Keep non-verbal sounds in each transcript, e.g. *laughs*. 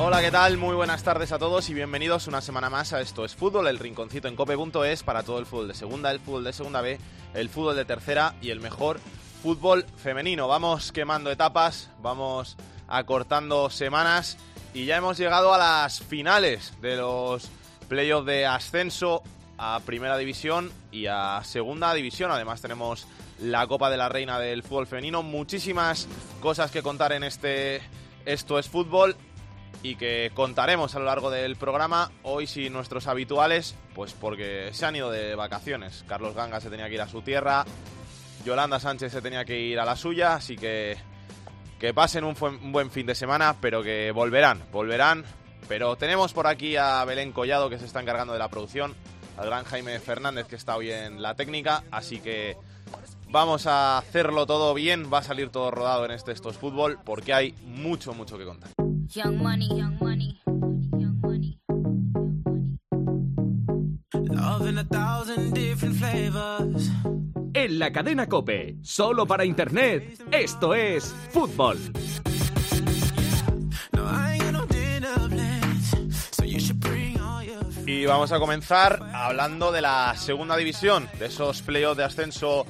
Hola, ¿qué tal? Muy buenas tardes a todos y bienvenidos una semana más a Esto es Fútbol, el rinconcito en cope.es para todo el fútbol de segunda, el fútbol de segunda B, el fútbol de tercera y el mejor fútbol femenino. Vamos quemando etapas, vamos acortando semanas y ya hemos llegado a las finales de los playoffs de ascenso a Primera División y a Segunda División. Además tenemos la Copa de la Reina del Fútbol Femenino. Muchísimas cosas que contar en este Esto es Fútbol y que contaremos a lo largo del programa. Hoy sí nuestros habituales, pues porque se han ido de vacaciones. Carlos Ganga se tenía que ir a su tierra, Yolanda Sánchez se tenía que ir a la suya, así que que pasen un, buen fin de semana, pero que volverán, volverán. Pero tenemos por aquí a Belén Collado que se está encargando de la producción al gran Jaime Fernández que está hoy en la técnica, así que vamos a hacerlo todo bien, va a salir todo rodado en este Estos Fútbol porque hay mucho, mucho que contar. En la cadena Cope, solo para Internet, esto es fútbol. Y vamos a comenzar hablando de la segunda división, de esos playoffs de ascenso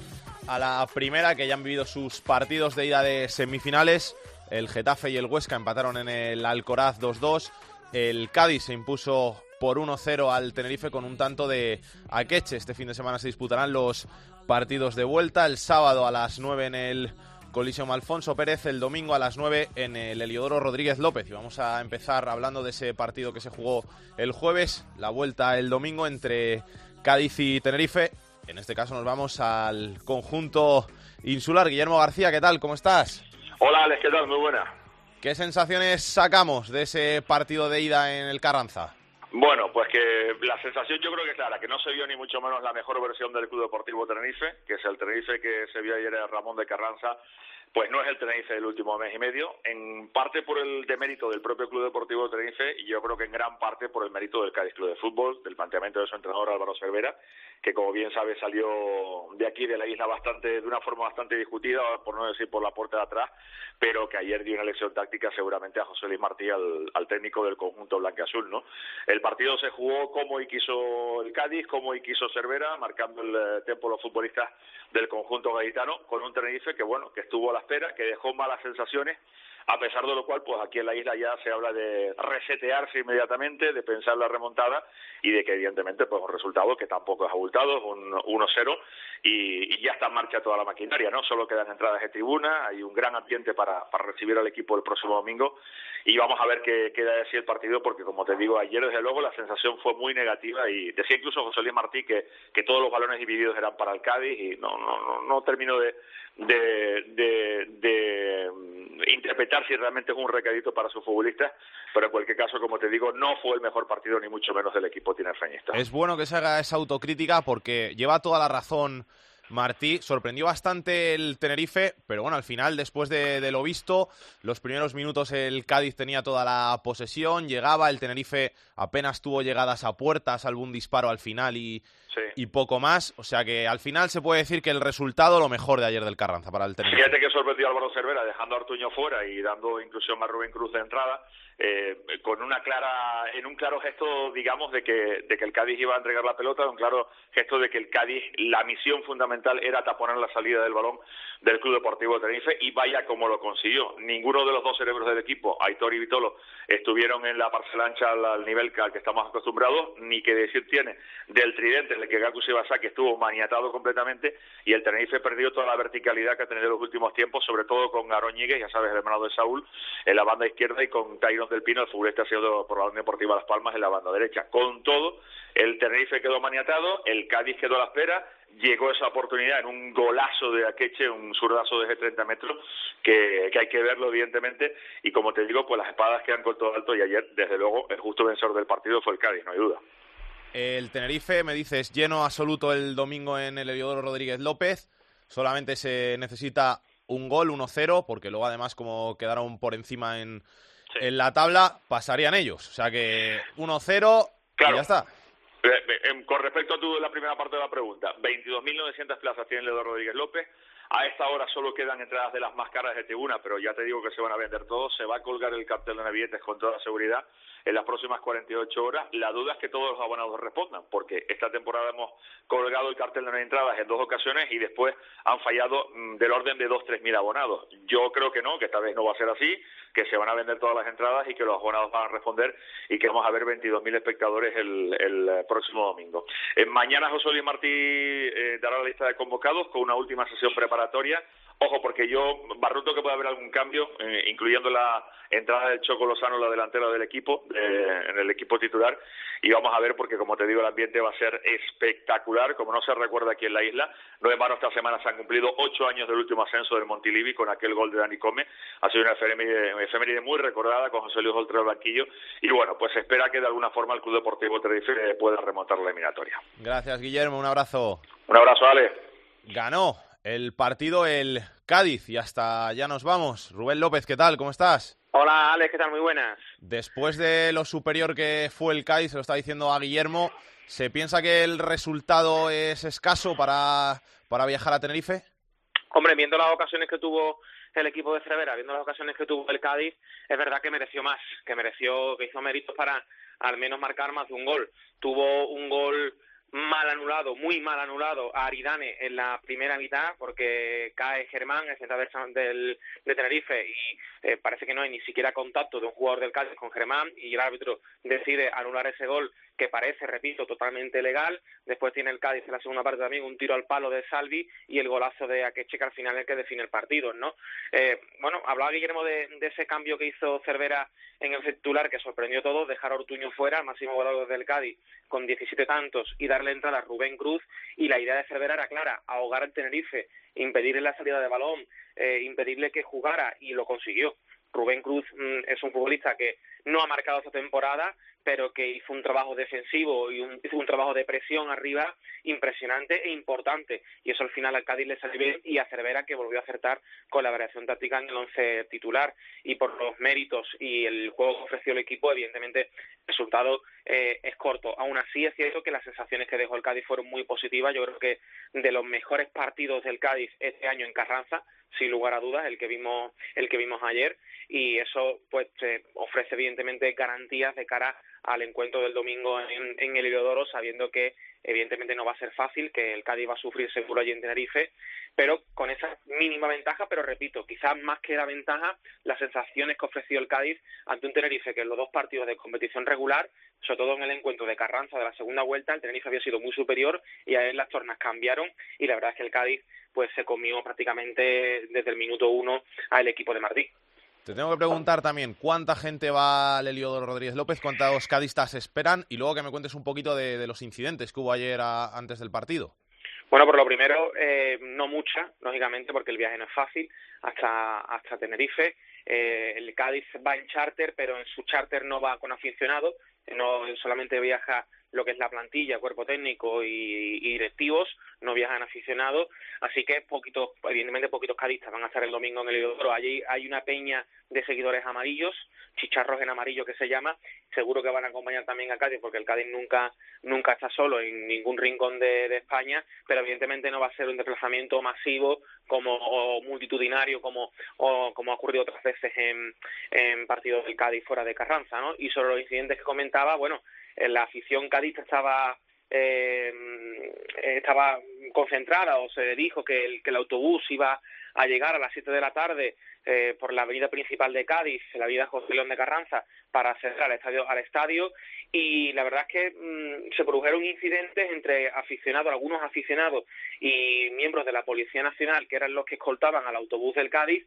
a la primera que ya han vivido sus partidos de ida de semifinales. El Getafe y el Huesca empataron en el Alcoraz 2-2. El Cádiz se impuso por 1-0 al Tenerife con un tanto de Akeche. Este fin de semana se disputarán los partidos de vuelta. El sábado a las 9 en el Colisión Alfonso Pérez el domingo a las 9 en el Heliodoro Rodríguez López. Y vamos a empezar hablando de ese partido que se jugó el jueves, la vuelta el domingo entre Cádiz y Tenerife. En este caso nos vamos al conjunto insular. Guillermo García, ¿qué tal? ¿Cómo estás? Hola, Alex, ¿qué tal? Muy buena. ¿Qué sensaciones sacamos de ese partido de ida en el Carranza? Bueno, pues que la sensación yo creo que es clara, que no se vio ni mucho menos la mejor versión del Club Deportivo Tenerife, que es el Tenerife que se vio ayer en Ramón de Carranza pues no es el Tenerife del último mes y medio, en parte por el demérito del propio Club Deportivo Tenerife y yo creo que en gran parte por el mérito del Cádiz Club de Fútbol, del planteamiento de su entrenador Álvaro Cervera, que como bien sabe salió de aquí de la isla bastante de una forma bastante discutida, por no decir por la puerta de atrás, pero que ayer dio una lección táctica seguramente a José Luis Martí, al, técnico del conjunto blanqueazul, ¿no? El partido se jugó como y quiso el Cádiz, como y quiso Cervera, marcando el eh, tiempo los futbolistas del conjunto gaditano, con un Tenerife que bueno, que estuvo a la espera, que dejó malas sensaciones a pesar de lo cual, pues aquí en la isla ya se habla de resetearse inmediatamente, de pensar la remontada y de que evidentemente pues un resultado que tampoco es abultado, es un 1-0 y, ya está en marcha toda la maquinaria, ¿no? Solo quedan entradas de tribuna, hay un gran ambiente para, para recibir al equipo el próximo domingo y vamos a ver qué queda de así el partido porque como te digo, ayer desde luego la sensación fue muy negativa y decía incluso José Luis Martí que, que todos los balones divididos eran para el Cádiz y no, no, no, no termino de, de, de, de interpretar si realmente es un recadito para sus futbolistas, pero en cualquier caso, como te digo, no fue el mejor partido ni mucho menos del equipo tinerfeñista. Es bueno que se haga esa autocrítica porque lleva toda la razón Martí. Sorprendió bastante el Tenerife, pero bueno, al final, después de, lo visto, los primeros minutos el Cádiz tenía toda la posesión, llegaba, el Tenerife apenas tuvo llegadas a puertas, algún disparo al final y, y poco más. O sea que al final se puede decir que el resultado lo mejor de ayer del Carranza para el Tenerife. Fíjate que sorprendió Álvaro Cervera dejando a Artuño fuera y dando inclusión a Rubén Cruz de entrada eh, con una clara, en un claro gesto, digamos, de que, de que el Cádiz iba a entregar la pelota, un claro gesto de que el Cádiz, la misión fundamental era taponar la salida del balón del Club Deportivo de Tenerife y vaya como lo consiguió. Ninguno de los dos cerebros del equipo, Aitor y Vitolo, estuvieron en la parcela ancha al, nivel al que estamos acostumbrados, ni que decir tiene del tridente en el que Gaku que estuvo maniatado completamente y el Tenerife perdió toda la verticalidad que ha tenido en los últimos tiempos, sobre todo con Aroñiguez, ya sabes, el hermano de Saúl, en la banda izquierda y con Tyron Del Pino, el futbolista ha sido por la Unión Deportiva Las Palmas en la banda derecha. Con todo, el Tenerife quedó maniatado, el Cádiz quedó a la espera, llegó esa oportunidad en un golazo de Akeche, un zurdazo desde 30 metros, que, que, hay que verlo evidentemente, y como te digo, pues las espadas quedan con todo alto y ayer, desde luego, el justo vencedor del partido fue el Cádiz, no hay duda. El Tenerife, me dices, lleno absoluto el domingo en el Heliodoro Rodríguez López, solamente se necesita un gol, 1-0, porque luego además como quedaron por encima en, en la tabla, pasarían ellos. O sea que 1-0 y ya está. Eh, eh, em, con respecto a tu, la primera parte de la pregunta, 22.900 plazas tiene Ledo Rodríguez López. A esta hora solo quedan entradas de las más caras de tribuna, pero ya te digo que se van a vender todos. Se va a colgar el cartel de Navietes con toda seguridad en las próximas 48 horas. La duda es que todos los abonados respondan, porque esta temporada hemos colgado el cartel de entradas en dos ocasiones y después han fallado mm, del orden de 2-3 mil abonados. Yo creo que no, que esta vez no va a ser así, que se van a vender todas las entradas y que los abonados van a responder y que vamos a ver 22.000 espectadores el, el, próximo domingo. Eh, mañana José Luis Martí eh, dará la lista de convocados con una última sesión preparatoria Ojo, porque yo barruto que puede haber algún cambio, eh, incluyendo la entrada del Choco Lozano, la delantera del equipo, en el equipo titular, y vamos a ver porque, como te digo, el ambiente va a ser espectacular, como no se recuerda aquí en la isla. No en vano esta semana se han cumplido ocho años del último ascenso del Montilivi con aquel gol de Dani Come. Ha sido una efeméride, muy recordada con José Luis Oltrero Blanquillo, y bueno, pues se espera que de alguna forma el Club Deportivo Tenerife pueda remontar la eliminatoria. Gracias, Guillermo. Un abrazo. Un abrazo, Ale. Ganó el partido el Cádiz y hasta ya nos vamos. Rubén López, ¿qué tal? ¿Cómo estás? Hola Alex, ¿qué tal? Muy buenas. Después de lo superior que fue el Cádiz, se lo está diciendo a Guillermo, ¿se piensa que el resultado es escaso para, para viajar a Tenerife? Hombre, viendo las ocasiones que tuvo el equipo de Cervera, viendo las ocasiones que tuvo el Cádiz, es verdad que mereció más, que mereció, que hizo méritos para al menos marcar más de un gol. Tuvo un gol mal anulado, muy mal anulado a Aridane en la primera mitad porque cae Germán, el central del, de Tenerife y eh, parece que no hay ni siquiera contacto de un jugador del Cádiz con Germán y el árbitro decide anular ese gol que parece, repito, totalmente legal. Después tiene el Cádiz en la segunda parte también un tiro al palo de Salvi y el golazo de Akeche que al final es el que define el partido, ¿no? Eh, bueno, hablaba Guillermo de, de, ese cambio que hizo Cervera en el titular que sorprendió a todos, dejar a Ortuño fuera, el máximo goleador del Cádiz, con 17 tantos y darle entrada a Rubén Cruz y la idea de Cervera era clara, ahogar al Tenerife, impedirle la salida de balón, eh, impedirle que jugara y lo consiguió. Rubén Cruz mm, es un futbolista que no ha marcado esta temporada, pero que hizo un trabajo defensivo y un, hizo un trabajo de presión arriba impresionante e importante. Y eso al final al Cádiz le salió bien y a Cervera que volvió a acertar con la variación táctica en el once titular. Y por los méritos y el juego que ofreció el equipo, evidentemente el resultado eh, es corto. Aún así es cierto que las sensaciones que dejó el Cádiz fueron muy positivas. Yo creo que de los mejores partidos del Cádiz este año en Carranza, sin lugar a dudas, el que vimos, el que vimos ayer. Y eso pues ofrece evidentemente garantías de cara al encuentro del domingo en, en el Heliodoro, sabiendo que evidentemente no va a ser fácil, que el Cádiz va a sufrir seguro allí en Tenerife, pero con esa mínima ventaja, pero repito, quizás más que la ventaja, las sensaciones que ofreció el Cádiz ante un Tenerife que en los dos partidos de competición regular, sobre todo en el encuentro de Carranza de la segunda vuelta, el Tenerife había sido muy superior y ahí las tornas cambiaron y la verdad es que el Cádiz pues se comió prácticamente desde el minuto uno al equipo de Martí. Te tengo que preguntar también cuánta gente va al Heliodoro Rodríguez López, cuántos cadistas esperan y luego que me cuentes un poquito de, los incidentes que hubo ayer antes del partido. Bueno, por lo primero, eh, no mucha, lógicamente, porque el viaje no es fácil hasta, hasta Tenerife. Eh, el Cádiz va en charter, pero en su charter no va con aficionados, no solamente viaja lo que es la plantilla, cuerpo técnico y, directivos, no viajan aficionados, así que poquitos, evidentemente poquitos cadistas van a estar el domingo en el Heliodoro. Allí hay una peña de seguidores amarillos, chicharros en amarillo que se llama, seguro que van a acompañar también a Cádiz, porque el Cádiz nunca, nunca está solo en ningún rincón de, España, pero evidentemente no va a ser un desplazamiento masivo como o multitudinario como o, como ha ocurrido otras veces en, en partidos del Cádiz fuera de Carranza, ¿no? Y sobre los incidentes que comentaba, bueno, la afición cadista estaba eh, estaba concentrada o se dijo que el, que el autobús iba a llegar a las 7 de la tarde eh, por la avenida principal de Cádiz, la avenida José León de Carranza, para acceder al estadio, al estadio y la verdad es que mm, se produjeron incidentes entre aficionados, algunos aficionados y miembros de la Policía Nacional, que eran los que escoltaban al autobús del Cádiz,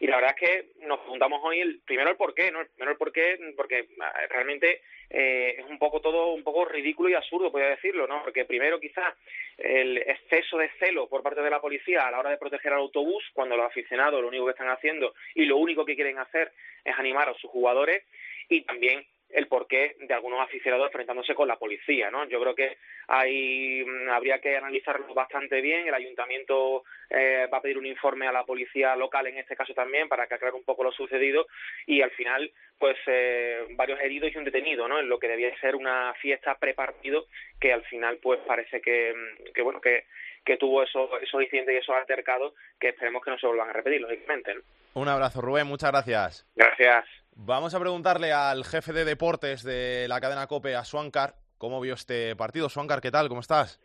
y la verdad es que nos preguntamos hoy el, primero el por qué, ¿no? Primero el por qué, porque ah, realmente eh, es un poco todo un poco ridículo y absurdo, podría decirlo, ¿no? Porque primero quizás el exceso de celo por parte de la policía a la hora de proteger al autobús, cuando los aficionados lo único que están haciendo y lo único que quieren hacer es animar a sus jugadores y también el porqué de algunos aficionados enfrentándose con la policía, ¿no? Yo creo que hay, mm, habría que analizarlo bastante bien. El ayuntamiento eh, va a pedir un informe a la policía local, en este caso también, para que aclare un poco lo sucedido y al final, pues eh, varios heridos y un detenido, ¿no? En lo que debía ser una fiesta prepartido que al final, pues parece que, mm, que bueno, que, que tuvo esos, esos incidentes y esos altercados que esperemos que no se vuelvan a repetir, lógicamente. Un abrazo, Rubén. Muchas gracias. Gracias. Vamos a preguntarle al jefe de deportes de la cadena COPE, a Swankar, cómo vio este partido. Swankar, ¿qué tal? ¿Cómo estás?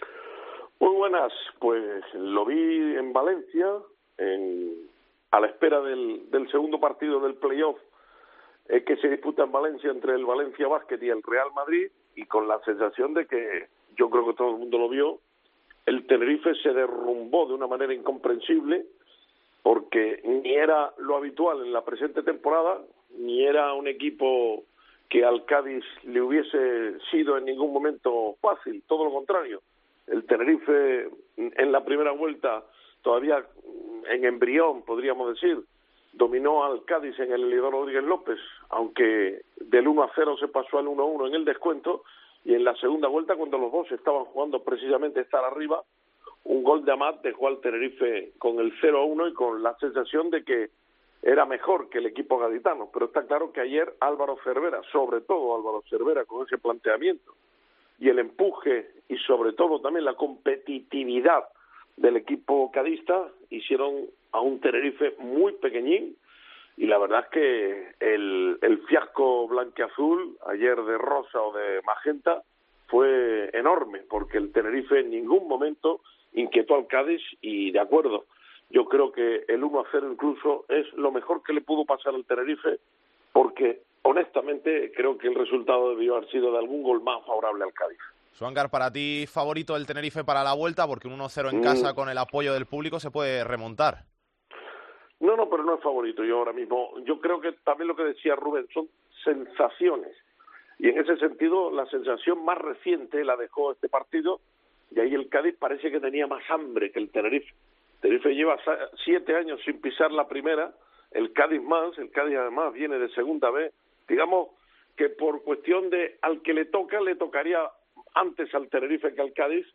Muy buenas. Pues lo vi en Valencia, a la espera del, segundo partido del playoff eh, que se disputa en Valencia entre el Valencia Basket y el Real Madrid, y con la sensación de que yo creo que todo el mundo lo vio, el Tenerife se derrumbó de una manera incomprensible porque ni era lo habitual en la presente temporada, ni era un equipo que al Cádiz le hubiese sido en ningún momento fácil, todo lo contrario. El Tenerife en la primera vuelta, todavía en embrión, podríamos decir, dominó al Cádiz en el Elidor Rodríguez López, aunque del 1 a 0 se pasó al 1 a 1 en el descuento, y en la segunda vuelta, cuando los dos estaban jugando precisamente estar arriba, un gol de Amat dejó al Tenerife con el 0 a 1 y con la sensación de que era mejor que el equipo gaditano, pero está claro que ayer Álvaro Cervera, sobre todo Álvaro Cervera con ese planteamiento y el empuje y sobre todo también la competitividad del equipo cadista hicieron a un Tenerife muy pequeñín y la verdad es que el, el fiasco blanqueazul ayer de rosa o de magenta fue enorme porque el Tenerife en ningún momento inquietó al Cádiz y de acuerdo yo creo que el 1 a 0 incluso es lo mejor que le pudo pasar al Tenerife, porque honestamente creo que el resultado debió haber sido de algún gol más favorable al Cádiz. Suangar, para ti favorito el Tenerife para la vuelta, porque un 1-0 en casa mm. con el apoyo del público se puede remontar. No, no, pero no es favorito yo ahora mismo. Yo creo que también lo que decía Rubén son sensaciones. Y en ese sentido, la sensación más reciente la dejó este partido, y ahí el Cádiz parece que tenía más hambre que el Tenerife. Tenerife lleva siete años sin pisar la primera, el Cádiz más, el Cádiz además viene de segunda vez. Digamos que por cuestión de al que le toca, le tocaría antes al Tenerife que al Cádiz,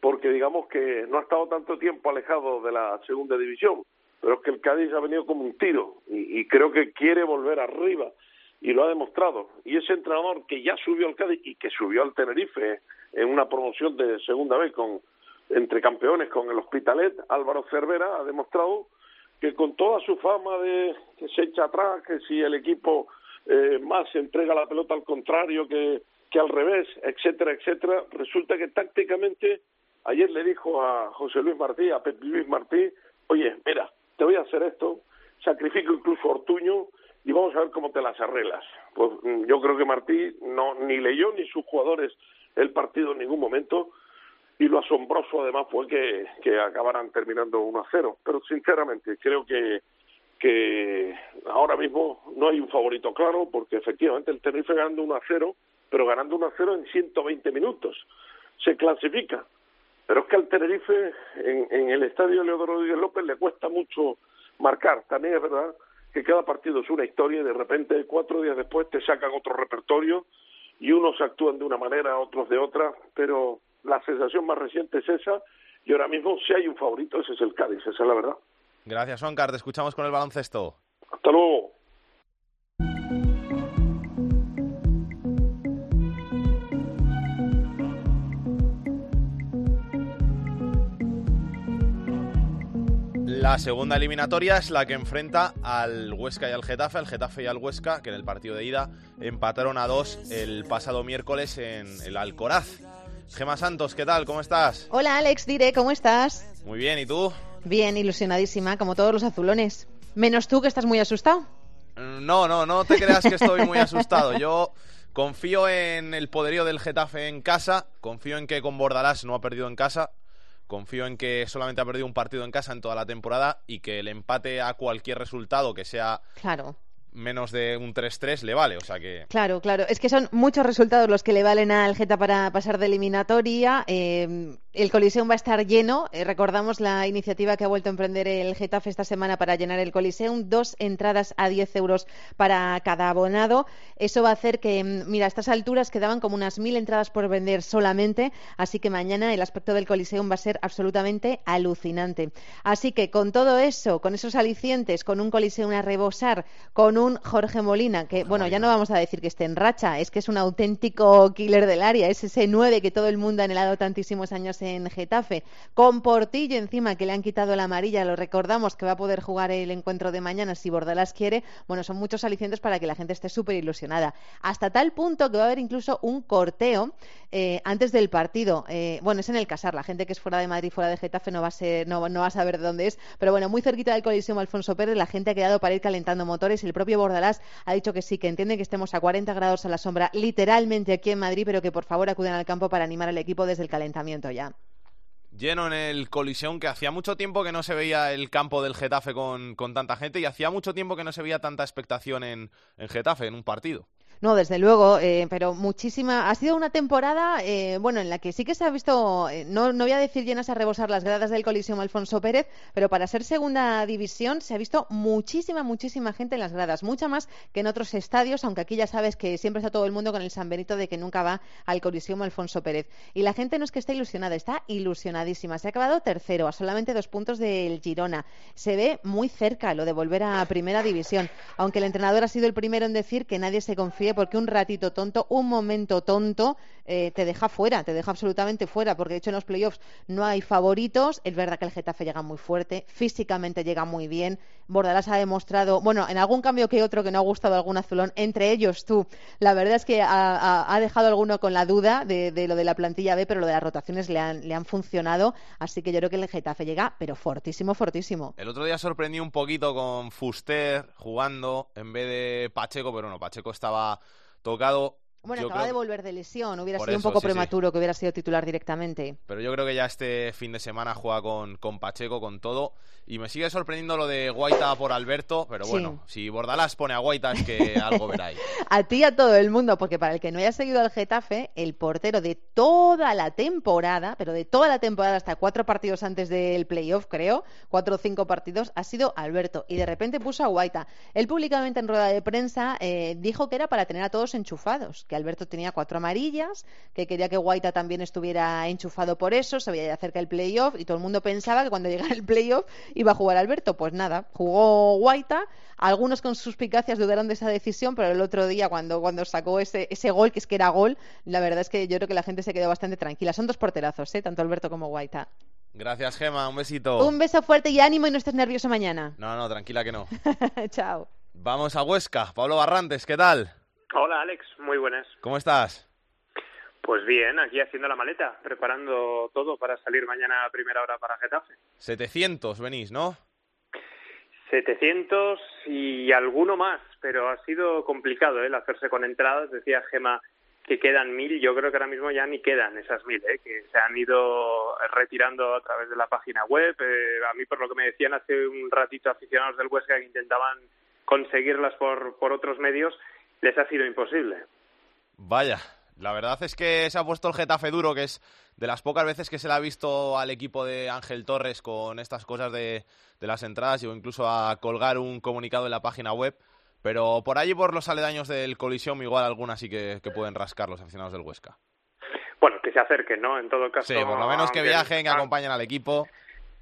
porque digamos que no ha estado tanto tiempo alejado de la segunda división, pero es que el Cádiz ha venido como un tiro y, y creo que quiere volver arriba y lo ha demostrado. Y ese entrenador que ya subió al Cádiz y que subió al Tenerife en una promoción de segunda vez con entre campeones con el Hospitalet, Álvaro Cervera ha demostrado que con toda su fama de que se echa atrás, que si el equipo eh, más entrega la pelota al contrario que, que al revés, etcétera, etcétera, resulta que tácticamente ayer le dijo a José Luis Martí, a Pepe Luis Martí, oye, mira, te voy a hacer esto, sacrifico incluso Ortuño y vamos a ver cómo te las arreglas. Pues mm, yo creo que Martí no ni leyó ni sus jugadores el partido en ningún momento, y lo asombroso además fue que, que acabaran terminando 1 a 0. Pero sinceramente creo que, que ahora mismo no hay un favorito claro porque efectivamente el Tenerife ganando 1 a 0, pero ganando 1 a 0 en 120 minutos. Se clasifica. Pero es que al Tenerife en, en el estadio Leodoro Rodríguez López le cuesta mucho marcar. También es verdad que cada partido es una historia y de repente cuatro días después te sacan otro repertorio y unos actúan de una manera, otros de otra, pero la sensación más reciente es esa y ahora mismo si hay un favorito ese es el Cádiz, esa es la verdad. Gracias, Oncar. Te escuchamos con el baloncesto. Hasta luego. La segunda eliminatoria es la que enfrenta al Huesca y al Getafe, al Getafe y al Huesca, que en el partido de ida empataron a dos el pasado miércoles en el Alcoraz. Gema Santos, ¿qué tal? ¿Cómo estás? Hola Alex, Dire, ¿cómo estás? Muy bien, ¿y tú? Bien, ilusionadísima, como todos los azulones. Menos tú que estás muy asustado. No, no, no te creas que estoy muy asustado. Yo confío en el poderío del Getafe en casa, confío en que con Bordalás no ha perdido en casa, confío en que solamente ha perdido un partido en casa en toda la temporada y que el empate a cualquier resultado que sea claro menos de un 3-3 le vale, o sea que... Claro, claro, es que son muchos resultados los que le valen al Geta para pasar de eliminatoria. Eh, el Coliseum va a estar lleno. Eh, recordamos la iniciativa que ha vuelto a emprender el Getafe esta semana para llenar el Coliseum. Dos entradas a 10 euros para cada abonado. Eso va a hacer que, mm, mira, a estas alturas quedaban como unas mil entradas por vender solamente. Así que mañana el aspecto del Coliseum va a ser absolutamente alucinante. Así que con todo eso, con esos alicientes, con un Coliseum a rebosar, con un Jorge Molina, que, bueno, ya no vamos a decir que esté en racha, es que es un auténtico killer del área. Es ese 9 que todo el mundo ha anhelado tantísimos años en Getafe, con Portillo encima que le han quitado la amarilla, lo recordamos que va a poder jugar el encuentro de mañana si Bordalás quiere, bueno, son muchos alicientes para que la gente esté súper ilusionada. Hasta tal punto que va a haber incluso un corteo eh, antes del partido. Eh, bueno, es en el Casar, la gente que es fuera de Madrid, fuera de Getafe no va a ser, no, va a saber de dónde es, pero bueno, muy cerquita del Coliseo Alfonso Pérez, la gente ha quedado para ir calentando motores, el propio Bordalás ha dicho que sí, que entiende que estemos a 40 grados a la sombra, literalmente aquí en Madrid, pero que por favor acuden al campo para animar al equipo desde el calentamiento ya lleno en el Coliseum, que hacía mucho tiempo que no se veía el campo del Getafe con, con tanta gente y hacía mucho tiempo que no se veía tanta expectación en, en Getafe, en un partido. No, desde luego, eh, pero muchísima. Ha sido una temporada, eh, bueno, en la que sí que se ha visto, eh, no, no voy a decir llenas a rebosar las gradas del Coliseum Alfonso Pérez, pero para ser segunda división se ha visto muchísima, muchísima gente en las gradas, mucha más que en otros estadios, aunque aquí ya sabes que siempre está todo el mundo con el San Benito de que nunca va al Coliseum Alfonso Pérez. Y la gente no es que esté ilusionada, está ilusionadísima. Se ha acabado tercero, a solamente dos puntos del Girona. Se ve muy cerca lo de volver a primera división, aunque el entrenador ha sido el primero en decir que nadie se confía porque un ratito tonto, un momento tonto, eh, te deja fuera, te deja absolutamente fuera, porque de hecho en los playoffs no hay favoritos. Es verdad que el Getafe llega muy fuerte, físicamente llega muy bien. Bordalás ha demostrado, bueno, en algún cambio que otro que no ha gustado algún azulón, entre ellos tú. La verdad es que ha, dejado alguno con la duda de, lo de la plantilla B, pero lo de las rotaciones le han, le han funcionado. Así que yo creo que el Getafe llega, pero fortísimo, fortísimo. El otro día sorprendí un poquito con Fuster jugando en vez de Pacheco, pero no, Pacheco estaba tocado bueno, acaba de volver de lesión, hubiera sido un poco prematuro que hubiera sido titular directamente. Pero yo creo que ya este fin de semana juega con, con Pacheco, con todo. Y me sigue sorprendiendo lo de Guaita por Alberto, pero bueno, si Bordalás pone a Guaita es que *laughs* algo veráis. a ti y a todo el mundo, porque para el que no haya seguido al Getafe, el portero de toda la temporada, pero de toda la temporada hasta cuatro partidos antes del playoff, creo, cuatro o cinco partidos, ha sido Alberto. Y de repente puso a Guaita. Él públicamente en rueda de prensa eh, dijo que era para tener a todos enchufados, que Alberto tenía cuatro amarillas, que quería que Guaita también estuviera enchufado por eso, se veía ya cerca el playoff y todo el mundo pensaba que cuando *laughs* llegara el playoff iba a jugar Alberto. Pues nada, jugó Guaita. Algunos con suspicacias dudaron de esa decisión, pero el otro día cuando, cuando sacó ese, ese gol, que es que era gol, la verdad es que yo creo que la gente se quedó bastante tranquila. Son dos porterazos, ¿eh? tanto Alberto como Guaita. Gracias, Gema. Un besito. Un beso fuerte y ánimo y no estés nervioso mañana. No, no, tranquila que no. *laughs* Chao. Vamos a Huesca. Pablo Barrantes, ¿qué tal? Hola, Alex. Muy buenas. ¿Cómo estás? Pues bien, aquí haciendo la maleta, preparando todo para salir mañana a primera hora para Getafe. 700 venís, ¿no? 700 y alguno más, pero ha sido complicado ¿eh? el hacerse con entradas. Decía Gema que quedan mil, yo creo que ahora mismo ya ni quedan esas mil, ¿eh? que se han ido retirando a través de la página web. Eh, a mí, por lo que me decían hace un ratito aficionados del Huesca que intentaban conseguirlas por, por otros medios, les ha sido imposible. Vaya, la verdad es que se ha puesto el Getafe duro, que es de las pocas veces que se le ha visto al equipo de Ángel Torres con estas cosas de, las entradas o incluso a colgar un comunicado en la página web. Pero por allí, por los aledaños del Colisión, igual algunas sí que, pueden rascar los aficionados del Huesca. Bueno, que se acerquen, ¿no? En todo caso. Sí, por lo menos que viajen, que acompañen al equipo.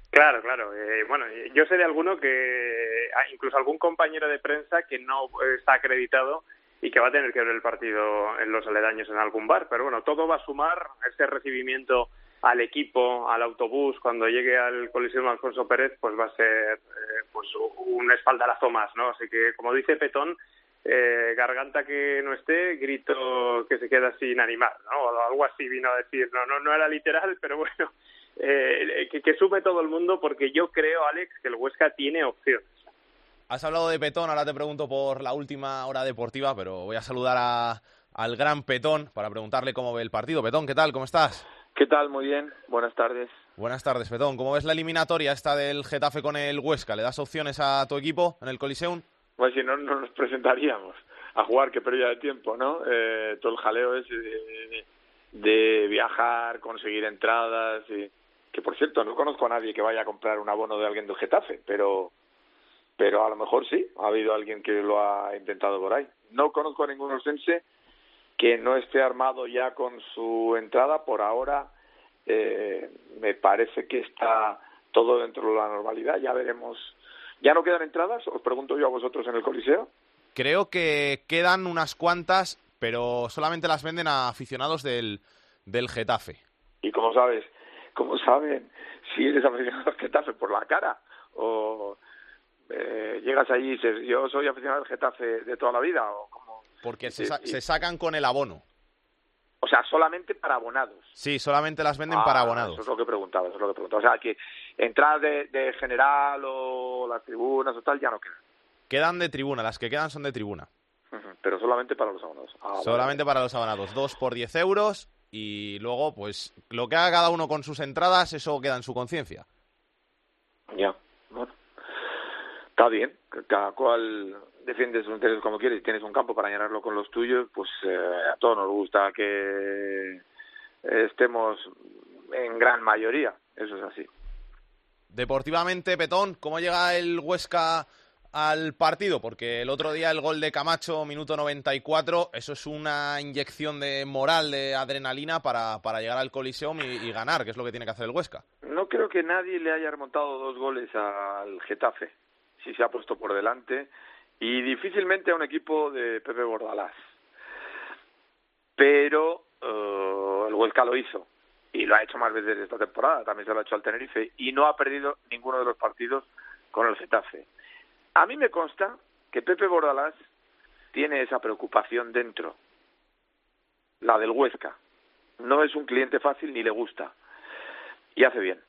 Claro, claro. Eh, bueno, yo sé de alguno que, ah, incluso algún compañero de prensa que no está acreditado y que va a tener que ver el partido en los aledaños en algún bar. Pero bueno, todo va a sumar ese recibimiento al equipo, al autobús, cuando llegue al Coliseo Alfonso Pérez, pues va a ser eh, pues un espaldarazo más, ¿no? Así que, como dice Petón, eh, garganta que no esté, grito que se queda sin animar, ¿no? O algo así vino a decir, no, no, no era literal, *laughs* pero bueno, eh, que, que sume todo el mundo porque yo creo, Alex, que el Huesca tiene opciones. Has hablado de Petón, ahora te pregunto por la última hora deportiva, pero voy a saludar a, al gran Petón para preguntarle cómo ve el partido. Petón, ¿qué tal? ¿Cómo estás? ¿Qué tal? Muy bien. Buenas tardes. Buenas tardes, Petón. ¿Cómo ves la eliminatoria esta del Getafe con el Huesca? ¿Le das opciones a tu equipo en el Coliseum? Pues si no, no nos presentaríamos a jugar, que pérdida de tiempo, ¿no? Eh, todo el jaleo es de, de, viajar, conseguir entradas y... Que, por cierto, no conozco a nadie que vaya a comprar un abono de alguien del Getafe, pero pero a lo mejor sí, ha habido alguien que lo ha intentado por ahí. No conozco a ningún osense que no esté armado ya con su entrada por ahora. Eh, me parece que está todo dentro de la normalidad. Ya veremos. ¿Ya no quedan entradas? Os pregunto yo a vosotros en el Coliseo. Creo que quedan unas cuantas, pero solamente las venden a aficionados del, del Getafe. ¿Y cómo sabes? ¿Cómo saben si eres aficionado al Getafe? ¿Por la cara? ¿O eh, llegas allí y dices, yo soy aficionado al Getafe de toda la vida? ¿O como Porque se, se sacan con el abono. O sea, solamente para abonados. Sí, solamente las venden para Ah, abonados. Eso es lo que preguntaba, eso es lo que preguntaba. O sea, que entradas de, de general o las tribunas o tal ya no quedan. Quedan de tribuna, las que quedan son de tribuna. Pero solamente para los abonados. Ah, vale, Solamente para los abonados. Dos por 10 euros y luego, pues, lo que haga cada uno con sus entradas, eso queda en su conciencia. Ya, bueno. Está bien, cada cual defiende sus intereses como quiere y tienes un campo para llenarlo con los tuyos, pues eh, a todos nos gusta que estemos en gran mayoría, eso es así. Deportivamente, Petón, ¿cómo llega el Huesca al partido? Porque el otro día el gol de Camacho, minuto 94, eso es una inyección de moral, de adrenalina para, para llegar al Coliseum y, y ganar, que es lo que tiene que hacer el Huesca. No creo que nadie le haya remontado dos goles al Getafe, si se ha puesto por delante, y difícilmente a un equipo de Pepe Bordalás. Pero eh, el Huesca lo hizo, y lo ha hecho más veces esta temporada, también se lo ha hecho al Tenerife, y no ha perdido ninguno de los partidos con el Getafe. A mí me consta que Pepe Bordalás tiene esa preocupación dentro, la del Huesca. No es un cliente fácil ni le gusta y hace bien.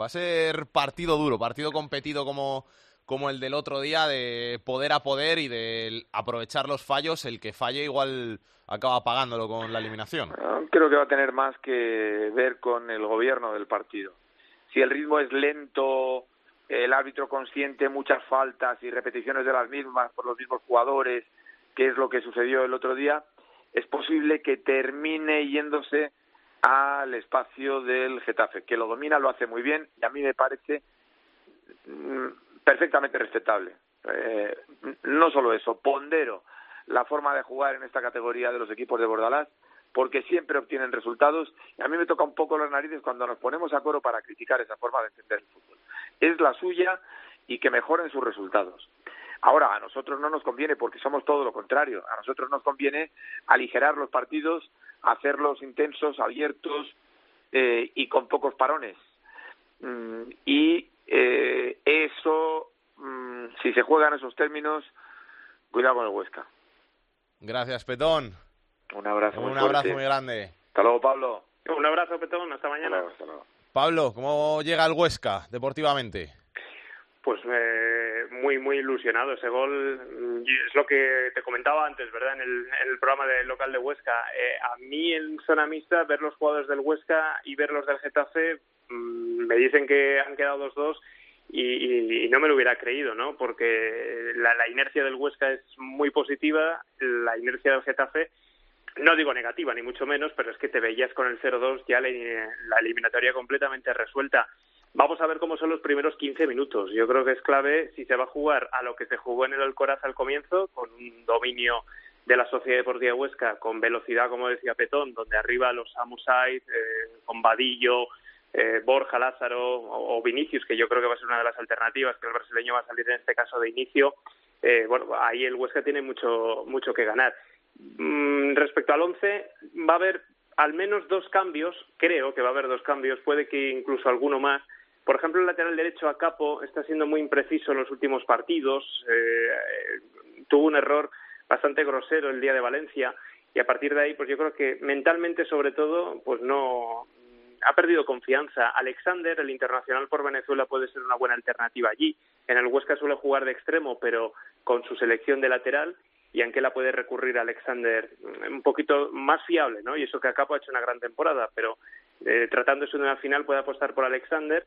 Va a ser partido duro, partido competido como, como el del otro día, de poder a poder y de aprovechar los fallos. El que falle igual acaba pagándolo con la eliminación. Creo que va a tener más que ver con el gobierno del partido. Si el ritmo es lento, el árbitro consiente muchas faltas y repeticiones de las mismas por los mismos jugadores, que es lo que sucedió el otro día, es posible que termine yéndose al espacio del Getafe, que lo domina, lo hace muy bien y a mí me parece mm, perfectamente respetable. Eh, no solo eso, pondero la forma de jugar en esta categoría de los equipos de Bordalás porque siempre obtienen resultados y a mí me toca un poco las narices cuando nos ponemos a coro para criticar esa forma de entender el fútbol. Es la suya y que mejoren sus resultados. Ahora, a nosotros no nos conviene porque somos todo lo contrario. A nosotros nos conviene aligerar los partidos, hacerlos intensos, abiertos eh, y con pocos parones. Mm, y eh, eso, mm, si se juegan esos términos, cuidado con el Huesca. Gracias, Petón. Un abrazo muy Un abrazo fuerte. muy grande. Hasta luego, Pablo. Un abrazo, Petón, hasta mañana. Hasta luego, hasta luego. Pablo, ¿cómo llega el Huesca deportivamente? Pues eh, muy, muy ilusionado. Ese gol mm, es lo que te comentaba antes, ¿verdad? En el, en el programa del local de Huesca. Eh, a mí en zona mixta, ver los jugadores del Huesca y ver los del Getafe, mm, me dicen que han quedado 2-2 y, y- y no me lo hubiera creído, ¿no? Porque la, la inercia del Huesca es muy positiva, la inercia del Getafe no digo negativa, ni mucho menos, pero es que te veías con el 0-2 ya la, la eliminatoria completamente resuelta. Vamos a ver cómo son los primeros 15 minutos. Yo creo que es clave si se va a jugar a lo que se jugó en el Alcoraz al comienzo, con un dominio de la Sociedad Deportiva Huesca, con velocidad, como decía Petón, donde arriba los Amusait, eh, con Vadillo, eh, Borja, Lázaro o, o Vinicius, que yo creo que va a ser una de las alternativas, que el brasileño va a salir en este caso de inicio. Eh, bueno, ahí el Huesca tiene mucho, mucho que ganar. Mm, respecto al 11, va a haber al menos dos cambios, creo que va a haber dos cambios, puede que incluso alguno más. Por ejemplo, el lateral derecho a Capo está siendo muy impreciso en los últimos partidos, eh, tuvo un error bastante grosero el día de Valencia y a partir de ahí, pues yo creo que mentalmente sobre todo, pues no ha perdido confianza. Alexander, el internacional por Venezuela, puede ser una buena alternativa allí. En el Huesca suele jugar de extremo, pero con su selección de lateral y Anquela puede recurrir Alexander mm, un poquito más fiable, ¿no? Y eso que Acapo ha hecho una gran temporada, pero eh, tratándose de una final puede apostar por Alexander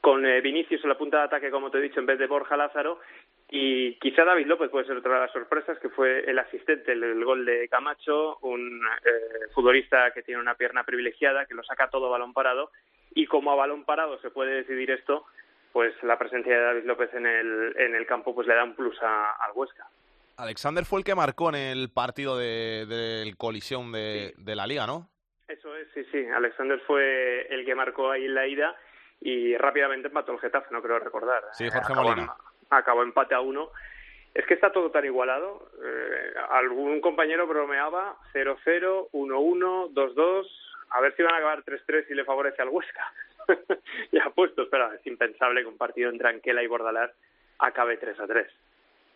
con eh, Vinicius en la punta de ataque, como te he dicho, en vez de Borja Lázaro y quizá David López puede ser otra de las sorpresas, que fue el asistente del gol de Camacho, un eh, futbolista que tiene una pierna privilegiada, que lo saca todo balón parado, y como a balón parado se puede decidir esto, pues la presencia de David López en el, en el campo pues le da un plus al Huesca. Alexander fue el que marcó en el partido del de, colisión de, de, la liga, ¿no? Eso es, sí, sí. Alexander fue el que marcó ahí en la ida y rápidamente empató el Getafe, no creo recordar. Sí, Jorge Molina. acabó empate a uno. Es que está todo tan igualado. Eh, algún compañero bromeaba 0-0, 1-1, 2-2. A ver si van a acabar 3-3 y le favorece al Huesca. *laughs* ya puesto, pero es impensable que un partido entre Anquela y Bordalás acabe 3-3.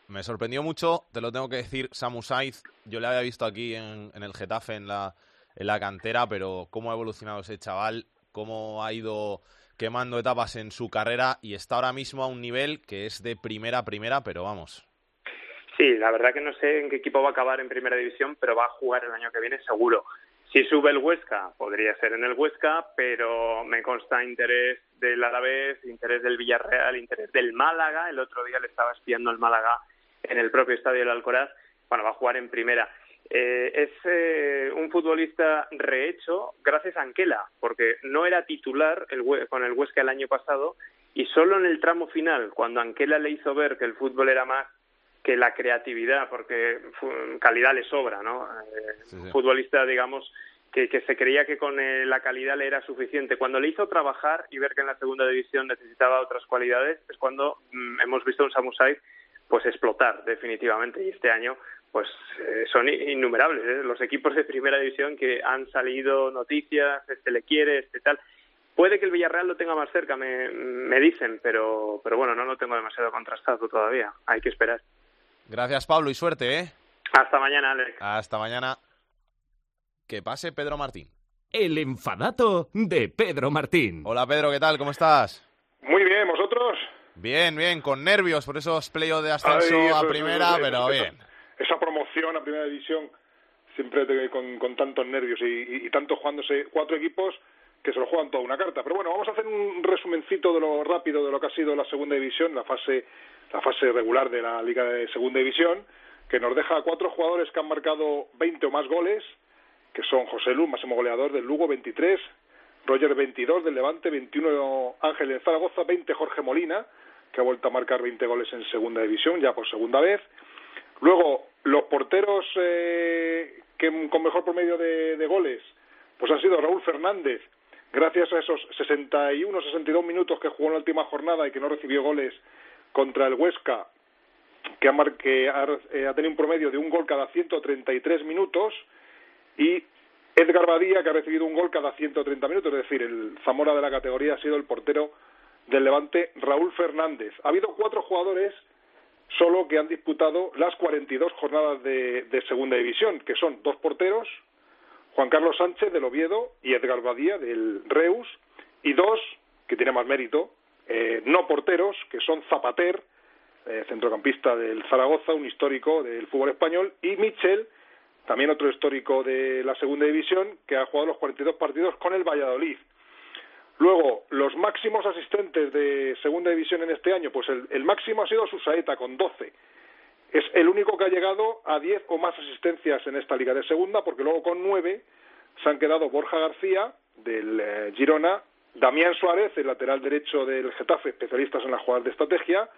Me sorprendió mucho, te lo tengo que decir, Samu Saiz. Yo le había visto aquí en, el Getafe, en la, en la cantera, pero cómo ha evolucionado ese chaval, cómo ha ido quemando etapas en su carrera y está ahora mismo a un nivel que es de primera primera, pero vamos. Sí, la verdad que no sé en qué equipo va a acabar en primera división, pero va a jugar el año que viene seguro. Si sube el Huesca, podría ser en el Huesca, pero me consta interés del Alavés, interés del Villarreal, interés del Málaga. El otro día le estaba espiando el Málaga en el propio estadio del Alcoraz, bueno, va a jugar en primera. Eh, es eh, un futbolista rehecho gracias a Anquela, porque no era titular el, con el Huesca el año pasado y solo en el tramo final, cuando Anquela le hizo ver que el fútbol era más que la creatividad, porque calidad le sobra, ¿no? Eh, futbolista, digamos, que, que, se creía que con la calidad le era suficiente. Cuando le hizo trabajar y ver que en la segunda división necesitaba otras cualidades, es cuando mm, hemos visto un Samusai pues explotar definitivamente. Y este año pues eh, son innumerables ¿eh? los equipos de primera división que han salido noticias, este le quiere, este tal. Puede que el Villarreal lo tenga más cerca, me, me dicen, pero, pero bueno, no lo tengo demasiado contrastado todavía. Hay que esperar. Gracias, Pablo, y suerte, ¿eh? Hasta mañana, Alex. Hasta mañana. Que pase Pedro Martín. El enfadato de Pedro Martín. Hola, Pedro, ¿qué tal? ¿Cómo estás? Muy bien, ¿vosotros? Bien, bien, con nervios por esos playoffs de ascenso a primera, pero bien. Promoción a primera división siempre con, con tantos nervios y, y, tanto jugándose cuatro equipos que se lo juegan toda una carta. Pero bueno, vamos a hacer un resumencito de lo rápido de lo que ha sido la segunda división, la fase, la fase regular de la Liga de Segunda División, que nos deja a cuatro jugadores que han marcado 20 o más goles, que son José Lu, máximo goleador del Lugo, 23, Roger 22 del Levante, 21 Ángel en Zaragoza, 20 Jorge Molina, que ha vuelto a marcar 20 goles en segunda división, ya por segunda vez. Luego, los porteros eh, que con mejor promedio de, goles, pues han sido Raúl Fernández, gracias a esos 61, 62 minutos que jugó en la última jornada y que no recibió goles contra el Huesca, que ha, que eh, ha, tenido un promedio de un gol cada 133 minutos, y Edgar Badía, que ha recibido un gol cada 130 minutos, es decir, el Zamora de la categoría ha sido el portero del Levante, Raúl Fernández. Ha habido cuatro jugadores solo que han disputado las 42 jornadas de, segunda división, que son dos porteros, Juan Carlos Sánchez del Oviedo y Edgar Badía del Reus, y dos, que tiene más mérito, eh, no porteros, que son Zapater, eh, centrocampista del Zaragoza, un histórico del fútbol español, y Michel, también otro histórico de la segunda división, que ha jugado los 42 partidos con el Valladolid. Luego, los máximos asistentes de segunda división en este año, pues el, máximo ha sido Susaeta con 12. Es el único que ha llegado a 10 o más asistencias en esta liga de segunda, porque luego con 9 se han quedado Borja García del eh, Girona, Damián Suárez, el lateral derecho del Getafe, especialistas en las jugadas de estrategia,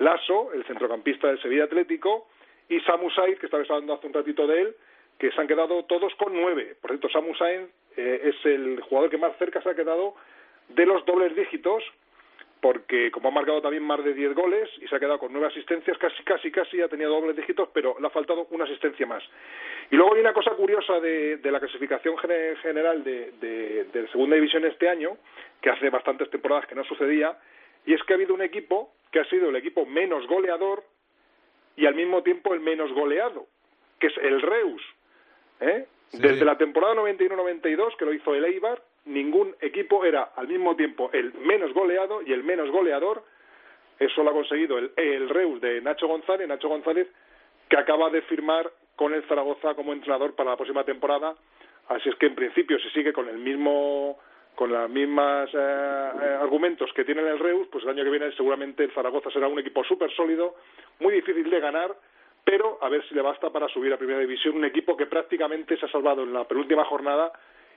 Lasso, el centrocampista del Sevilla Atlético, y Samu Said, que estaba hablando hace un ratito de él, que se han quedado todos con nueve. Por cierto, Samu Said eh, es el jugador que más cerca se ha quedado de los dobles dígitos, porque como ha marcado también más de 10 goles y se ha quedado con nueve asistencias, casi, casi, casi ha tenido dobles dígitos, pero le ha faltado una asistencia más. Y luego hay una cosa curiosa de, la clasificación general de, de, Segunda División este año, que hace bastantes temporadas que no sucedía, y es que ha habido un equipo que ha sido el equipo menos goleador y al mismo tiempo el menos goleado, que es el Reus. ¿eh? Desde la temporada 91-92, que lo hizo el Eibar, ningún equipo era al mismo tiempo el menos goleado y el menos goleador Eso lo ha conseguido el, el Reus de Nacho González, Nacho González que acaba de firmar con el Zaragoza como entrenador para la próxima temporada. Así es que en principio si sigue con el mismo con los mismos eh, eh, argumentos que tiene el Reus, pues el año que viene seguramente el Zaragoza será un equipo súper sólido, muy difícil de ganar, pero a ver si le basta para subir a Primera División, un equipo que prácticamente se ha salvado en la penúltima jornada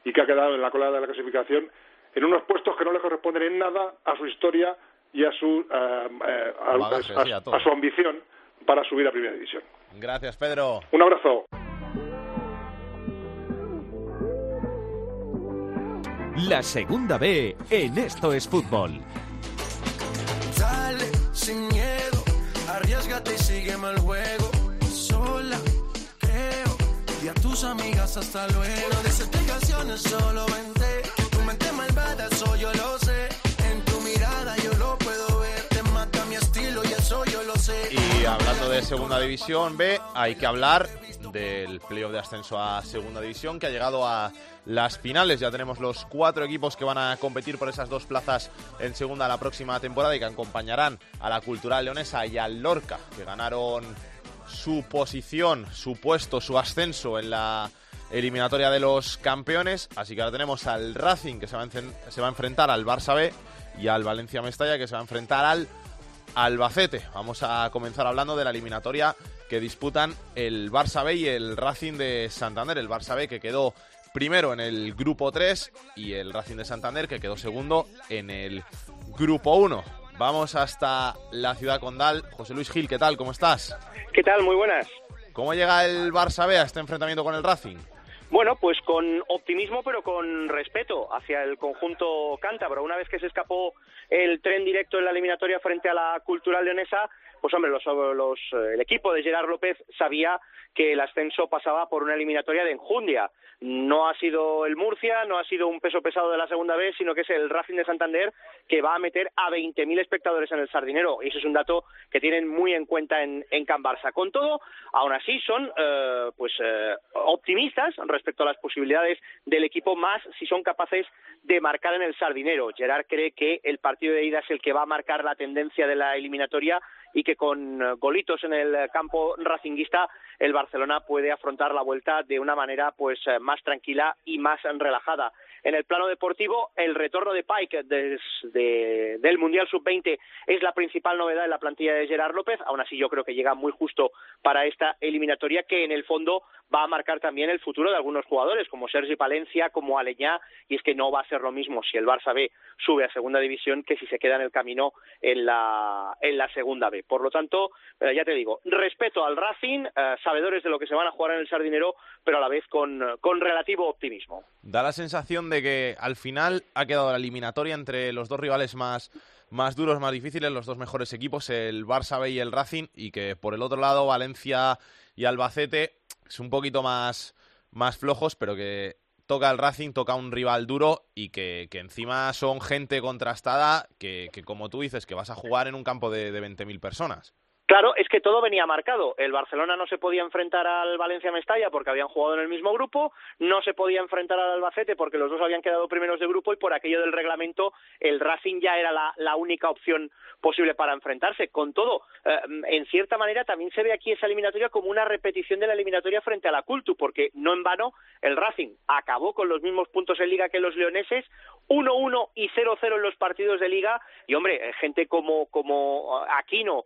y que ha quedado en la cola de la clasificación en unos puestos que no le corresponden en nada a su historia y a su, eh, a su ambición para subir a Primera División. Gracias, Pedro. Un abrazo. La segunda B en Esto es Fútbol. Dale, sin miedo, arriesgate y sígueme el juego. Amigas hasta luego. Tu mente malvada, eso yo lo sé. En tu mirada yo lo puedo ver. Te mata mi estilo y eso yo lo sé. Y hablando de Segunda División B, hay que hablar del playoff de ascenso a Segunda División que ha llegado a las finales. Ya tenemos los cuatro equipos que van a competir por esas dos plazas en segunda la próxima temporada y que acompañarán a la Cultural Leonesa y al Lorca, que ganaron su posición, su puesto, su ascenso en la eliminatoria de los campeones. Así que ahora tenemos al Racing que se va a, enfrentar al Barça B y al Valencia Mestalla que se va a enfrentar al Albacete. Vamos a comenzar hablando de la eliminatoria que disputan el Barça B y el Racing de Santander. El Barça B que quedó primero en el grupo 3 y el Racing de Santander que quedó segundo en el grupo 1. Vamos hasta la ciudad condal. José Luis Gil, ¿qué tal? ¿Cómo estás? ¿Qué tal? Muy buenas. ¿Cómo llega el Barça B a este enfrentamiento con el Racing? Bueno, pues con optimismo, pero con respeto hacia el conjunto cántabro. Una vez que se escapó el tren directo en la eliminatoria frente a la Cultural Leonesa, pues hombre, los, los, el equipo de Gerard López sabía que el ascenso pasaba por una eliminatoria de enjundia. No ha sido el Murcia, no ha sido un peso pesado de la segunda vez, sino que es el Racing de Santander que va a meter a 20.000 espectadores en el Sardinero. Y eso es un dato que tienen muy en cuenta en, en Can Barça. Con todo, aún así son eh, pues eh, optimistas respecto a las posibilidades del equipo, más si son capaces de marcar en el Sardinero. Gerard cree que el partido de ida es el que va a marcar la tendencia de la eliminatoria y que con eh, golitos en el campo racinguista el puede afrontar la vuelta de una manera pues eh, más tranquila y más relajada. En el plano deportivo, el retorno de Pike desde del Mundial Sub-20 es la principal novedad en la plantilla de Gerard López. Aún así, yo creo que llega muy justo para esta eliminatoria que en el fondo va a marcar también el futuro de algunos jugadores como Sergi Palencia, como Aleñá, y es que no va a ser lo mismo si el Barça B sube a segunda división que si se queda en el camino en la, en la segunda B. Por lo tanto, eh, ya te digo, respeto al Racing, eh, sabedores de lo que se van a jugar en el Sardinero, pero a la vez con, con relativo optimismo. Da la sensación de que al final ha quedado la eliminatoria entre los dos rivales más más duros, más difíciles, los dos mejores equipos, el Barça B y el Racing, y que por el otro lado Valencia y Albacete es un poquito más, más flojos, pero que toca el Racing, toca un rival duro y que, que encima son gente contrastada que, que, como tú dices, que vas a jugar en un campo de, de 20.000 personas. Claro, es que todo venía marcado. El Barcelona no se podía enfrentar al Valencia Mestalla porque habían jugado en el mismo grupo, no se podía enfrentar al Albacete porque los dos habían quedado primeros de grupo y por aquello del reglamento el Racing ya era la, única opción posible para enfrentarse. Con todo, eh, en cierta manera también se ve aquí esa eliminatoria como una repetición de la eliminatoria frente a la Cultu, porque no en vano el Racing acabó con los mismos puntos en liga que los leoneses, 1-1 y 0-0 en los partidos de liga y hombre, gente como, como Aquino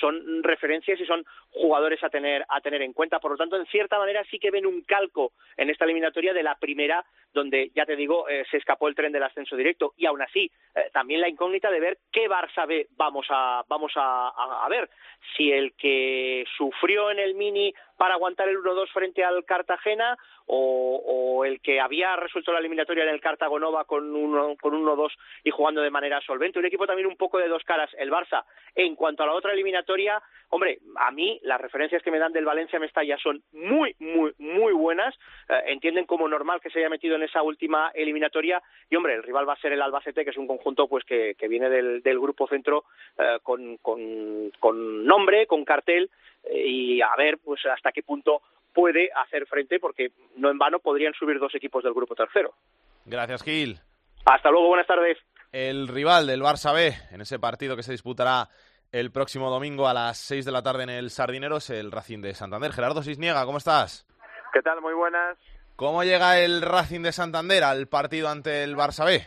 Son referencias y son jugadores a tener a tener en cuenta. Por lo tanto, en cierta manera sí que ven un calco en esta eliminatoria de la primera, donde ya te digo eh, se escapó el tren del ascenso directo y aún así eh, también la incógnita de ver qué Barça B vamos a vamos a, ver si el que sufrió en el mini para aguantar el 1-2 frente al Cartagena o, el que había resuelto la eliminatoria en el Cartagonova con un con 1-2 y jugando de manera solvente. Un equipo también un poco de dos caras, el Barça. En cuanto a la otra eliminatoria, hombre, a mí las referencias que me dan del Valencia Mestalla son muy, muy, muy buenas. Eh, entienden como normal que se haya metido en esa última eliminatoria y, hombre, el rival va a ser el Albacete, que es un conjunto pues que, que viene del, del grupo centro eh, con, con, con nombre, con cartel y a ver pues hasta qué punto puede hacer frente porque no en vano podrían subir dos equipos del grupo tercero. Gracias, Gil. Hasta luego, buenas tardes. el rival del Barça B en ese partido que se disputará el próximo domingo a las 6 de la tarde en el Sardinero es el Racing de Santander. Gerardo Cisniega, ¿cómo estás? ¿Qué tal? Muy buenas. ¿Cómo llega el Racing de Santander al partido ante el Barça B?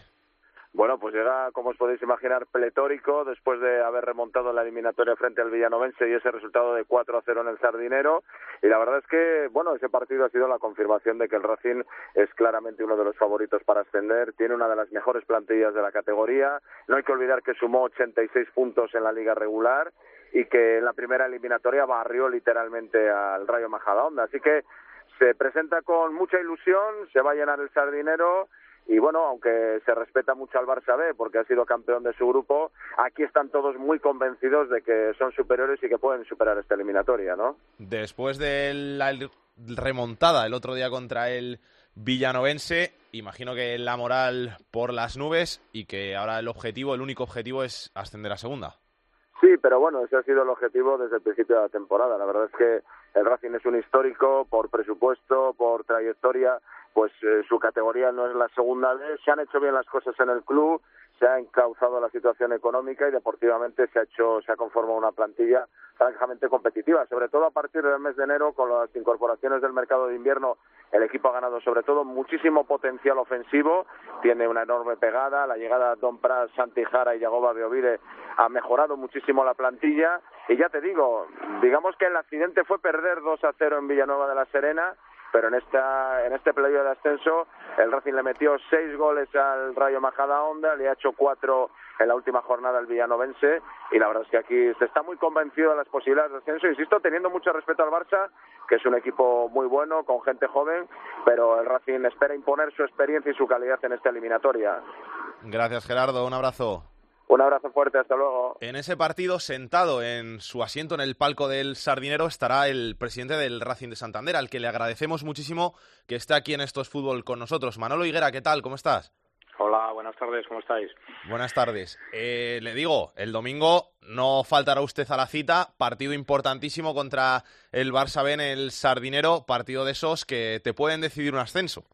Bueno, pues llega, como os podéis imaginar, pletórico después de haber remontado la eliminatoria frente al Villanovense y ese resultado de 4 a 0 en el Sardinero. Y la verdad es que, bueno, ese partido ha sido la confirmación de que el Racing es claramente uno de los favoritos para ascender. Tiene una de las mejores plantillas de la categoría. No hay que olvidar que sumó 86 puntos en la liga regular y que en la primera eliminatoria barrió literalmente al Rayo Majadahonda. Así que se presenta con mucha ilusión, se va a llenar el Sardinero y bueno, aunque se respeta mucho al Barça B porque ha sido campeón de su grupo, aquí están todos muy convencidos de que son superiores y que pueden superar esta eliminatoria, ¿no? Después de la remontada el otro día contra el Villanovense, imagino que la moral por las nubes y que ahora el objetivo, el único objetivo es ascender a segunda. Sí, pero bueno, ese ha sido el objetivo desde el principio de la temporada. La verdad es que el Racing es un histórico por presupuesto, por trayectoria, pues eh, su categoría no es la segunda vez. Se han hecho bien las cosas en el club, se ha encauzado la situación económica y deportivamente se ha hecho, se ha conformado una plantilla francamente competitiva. Sobre todo a partir del mes de enero, con las incorporaciones del mercado de invierno, el equipo ha ganado sobre todo muchísimo potencial ofensivo, tiene una enorme pegada, la llegada de Don Pras, Santijara y Yagoba Beovide ha mejorado muchísimo la plantilla y ya te digo, digamos que el accidente fue perder 2 a 0 en Villanueva de la Serena pero en esta en este playo de ascenso el Racing le metió seis goles al Rayo Majada Honda, le ha hecho cuatro en la última jornada al Villanovense y la verdad es que aquí se está muy convencido de las posibilidades de ascenso, insisto, teniendo mucho respeto al Barça, que es un equipo muy bueno, con gente joven, pero el Racing espera imponer su experiencia y su calidad en esta eliminatoria. Gracias Gerardo, un abrazo. Un abrazo fuerte, hasta luego. En ese partido, sentado en su asiento en el palco del Sardinero, estará el presidente del Racing de Santander, al que le agradecemos muchísimo que esté aquí en Estos Fútbol con nosotros. Manolo Higuera, ¿qué tal? ¿Cómo estás? Hola, buenas tardes, ¿cómo estáis? Buenas tardes. Eh, le digo, el domingo no faltará usted a la cita, partido importantísimo contra el Barça B en el Sardinero, partido de esos que te pueden decidir un ascenso.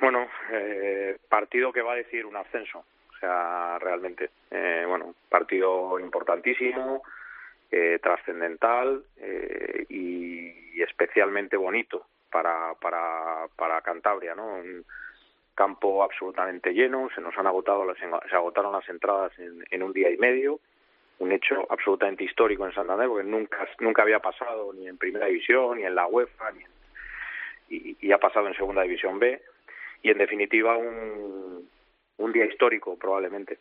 Bueno, eh, partido que va a decidir un ascenso o sea, realmente, eh, bueno, partido importantísimo, eh, trascendental eh, y, especialmente bonito para, para, para Cantabria, ¿no? Un campo absolutamente lleno, se nos han agotado las, se agotaron las entradas en, en un día y medio, un hecho absolutamente histórico en Santander, porque nunca, nunca había pasado ni en Primera División, ni en la UEFA, ni y, y ha pasado en Segunda División B, y en definitiva un, un día histórico probablemente.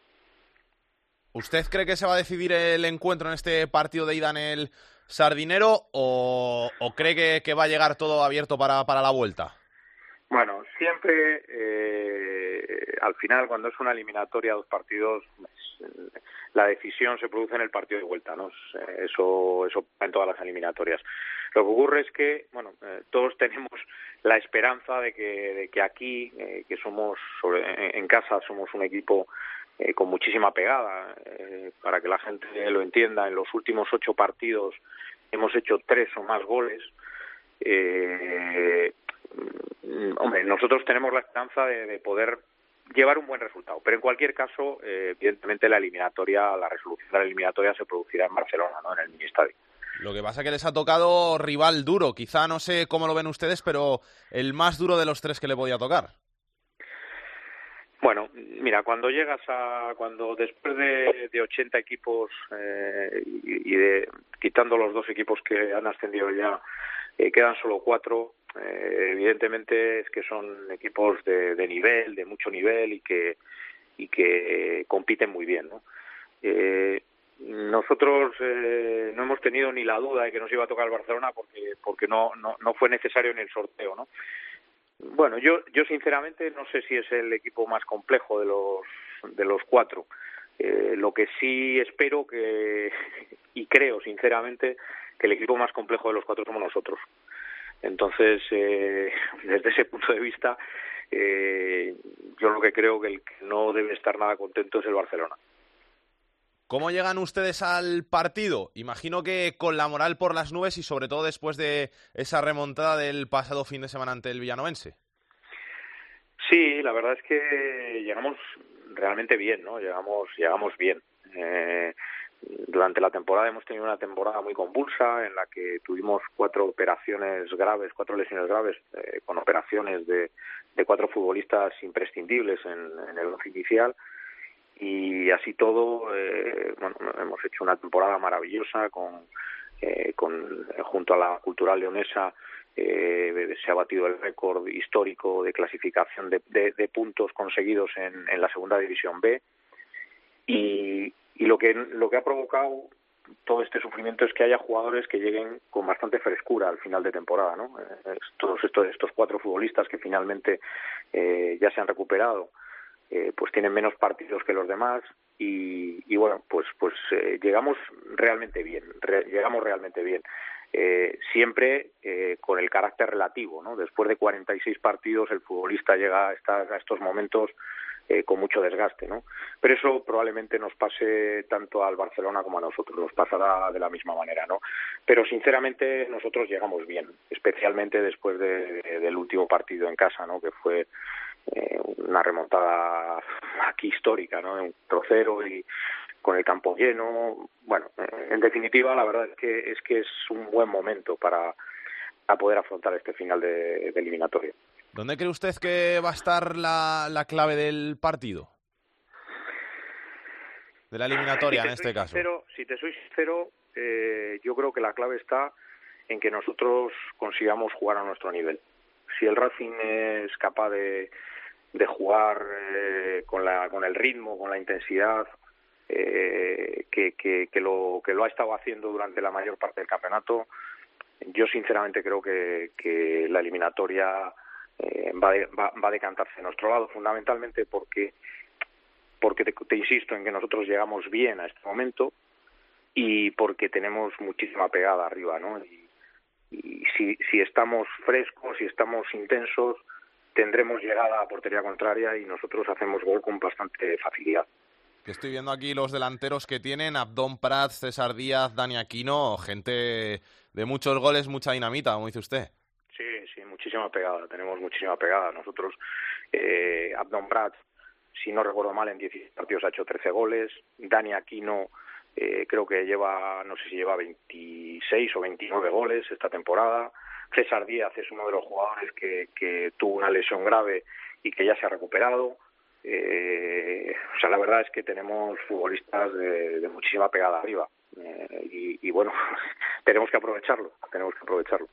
¿Usted cree que se va a decidir el encuentro en este partido de ida en el Sardinero o, cree que, va a llegar todo abierto para, para la vuelta? Bueno, siempre eh, al final cuando es una eliminatoria dos partidos la decisión se produce en el partido de vuelta, ¿no? Eso eso en todas las eliminatorias. Lo que ocurre es que, bueno, eh, todos *laughs* tenemos la esperanza de que, de que aquí, eh, que somos sobre, en casa, somos un equipo eh, con muchísima pegada. Eh, para que la gente lo entienda, en los últimos ocho partidos hemos hecho tres o más goles. Eh, hombre, nosotros tenemos la esperanza de, de, poder llevar un buen resultado, pero en cualquier caso, eh, evidentemente la eliminatoria, la resolución de la eliminatoria se producirá en Barcelona, ¿no? En el mini estadio. Lo que pasa es que les ha tocado rival duro. Quizá no sé cómo lo ven ustedes, pero el más duro de los tres que le podía tocar. Bueno, mira, cuando llegas a, cuando después de, de 80 equipos eh, y, y, de quitando los dos equipos que han ascendido ya, eh, quedan solo cuatro. Eh, evidentemente es que son equipos de, de, nivel, de mucho nivel y que y que compiten muy bien, ¿no? Eh, nosotros eh, no hemos tenido ni la duda de que nos iba a tocar el Barcelona porque porque no no, no fue necesario en el sorteo, ¿no? Bueno, yo yo sinceramente no sé si es el equipo más complejo de los de los cuatro. Eh, lo que sí espero que *laughs* y creo sinceramente que el equipo más complejo de los cuatro somos nosotros. Entonces, eh, *laughs* desde ese punto de vista, eh, yo lo que creo que el que no debe estar nada contento es el Barcelona. ¿Cómo llegan ustedes al partido? Imagino que con la moral por las nubes y sobre todo después de esa remontada del pasado fin de semana ante el Villanovense. Sí, la verdad es que llegamos realmente bien, ¿no? Llegamos, llegamos bien. Eh, durante la temporada hemos tenido una temporada muy convulsa en la que tuvimos cuatro operaciones graves, cuatro lesiones graves, eh, con operaciones de, de cuatro futbolistas imprescindibles en, el once inicial. Y así todo, eh, bueno, hemos hecho una temporada maravillosa con, eh, con junto a la cultural leonesa eh, se ha batido el récord histórico de clasificación de, de, de puntos conseguidos en, en, la segunda división B. Y, y lo que lo que ha provocado todo este sufrimiento es que haya jugadores que lleguen con bastante frescura al final de temporada, ¿no? Eh, todos estos, estos cuatro futbolistas que finalmente eh, ya se han recuperado, eh, pues tienen menos partidos que los demás y, y bueno, pues pues eh, llegamos realmente bien, re, llegamos realmente bien. Eh, siempre con el carácter relativo, ¿no? Después de 46 partidos el futbolista llega a, estas, a estos momentos eh, con mucho desgaste, ¿no? Pero eso probablemente nos pase tanto al Barcelona como a nosotros, nos pasará de la misma manera, ¿no? Pero sinceramente nosotros llegamos bien, especialmente después de, de, del último partido en casa, ¿no? Que fue eh, una remontada aquí histórica, ¿no? Un trocero y con el campo lleno. Bueno, en definitiva, la verdad es que es que es un buen momento para, para poder afrontar este final de, de eliminatoria. ¿Dónde cree usted que va a estar la, la clave del partido? De la eliminatoria si en este sincero, caso. Si te soy sincero, eh, yo creo que la clave está en que nosotros consigamos jugar a nuestro nivel. Si el Racing es capaz de, de jugar eh, con, la, con el ritmo, con la intensidad eh, que, que, que, lo, que lo ha estado haciendo durante la mayor parte del campeonato, yo sinceramente creo que, que la eliminatoria eh, va, de, va, va a decantarse a nuestro lado, fundamentalmente porque porque te, insisto en que nosotros llegamos bien a este momento y porque tenemos muchísima pegada arriba, ¿no? Y, si, si estamos frescos, si estamos intensos, tendremos llegada a portería contraria y nosotros hacemos gol con bastante facilidad. Estoy viendo aquí los delanteros que tienen, Abdón Prats, César Díaz, Dani Aquino, gente de muchos goles, mucha dinamita, como dice usted. Muchísima pegada, tenemos muchísima pegada. Nosotros, eh, Abdón Prats, si no recuerdo mal, en 16 partidos ha hecho 13 goles. Dani Aquino eh, creo que lleva, no sé si lleva 26 o 29 goles esta temporada. César Díaz es uno de los jugadores que, tuvo una lesión grave y que ya se ha recuperado. Eh, o sea, la verdad es que tenemos futbolistas de, muchísima pegada arriba. Eh, y bueno, *laughs* tenemos que aprovecharlo, tenemos que aprovecharlo.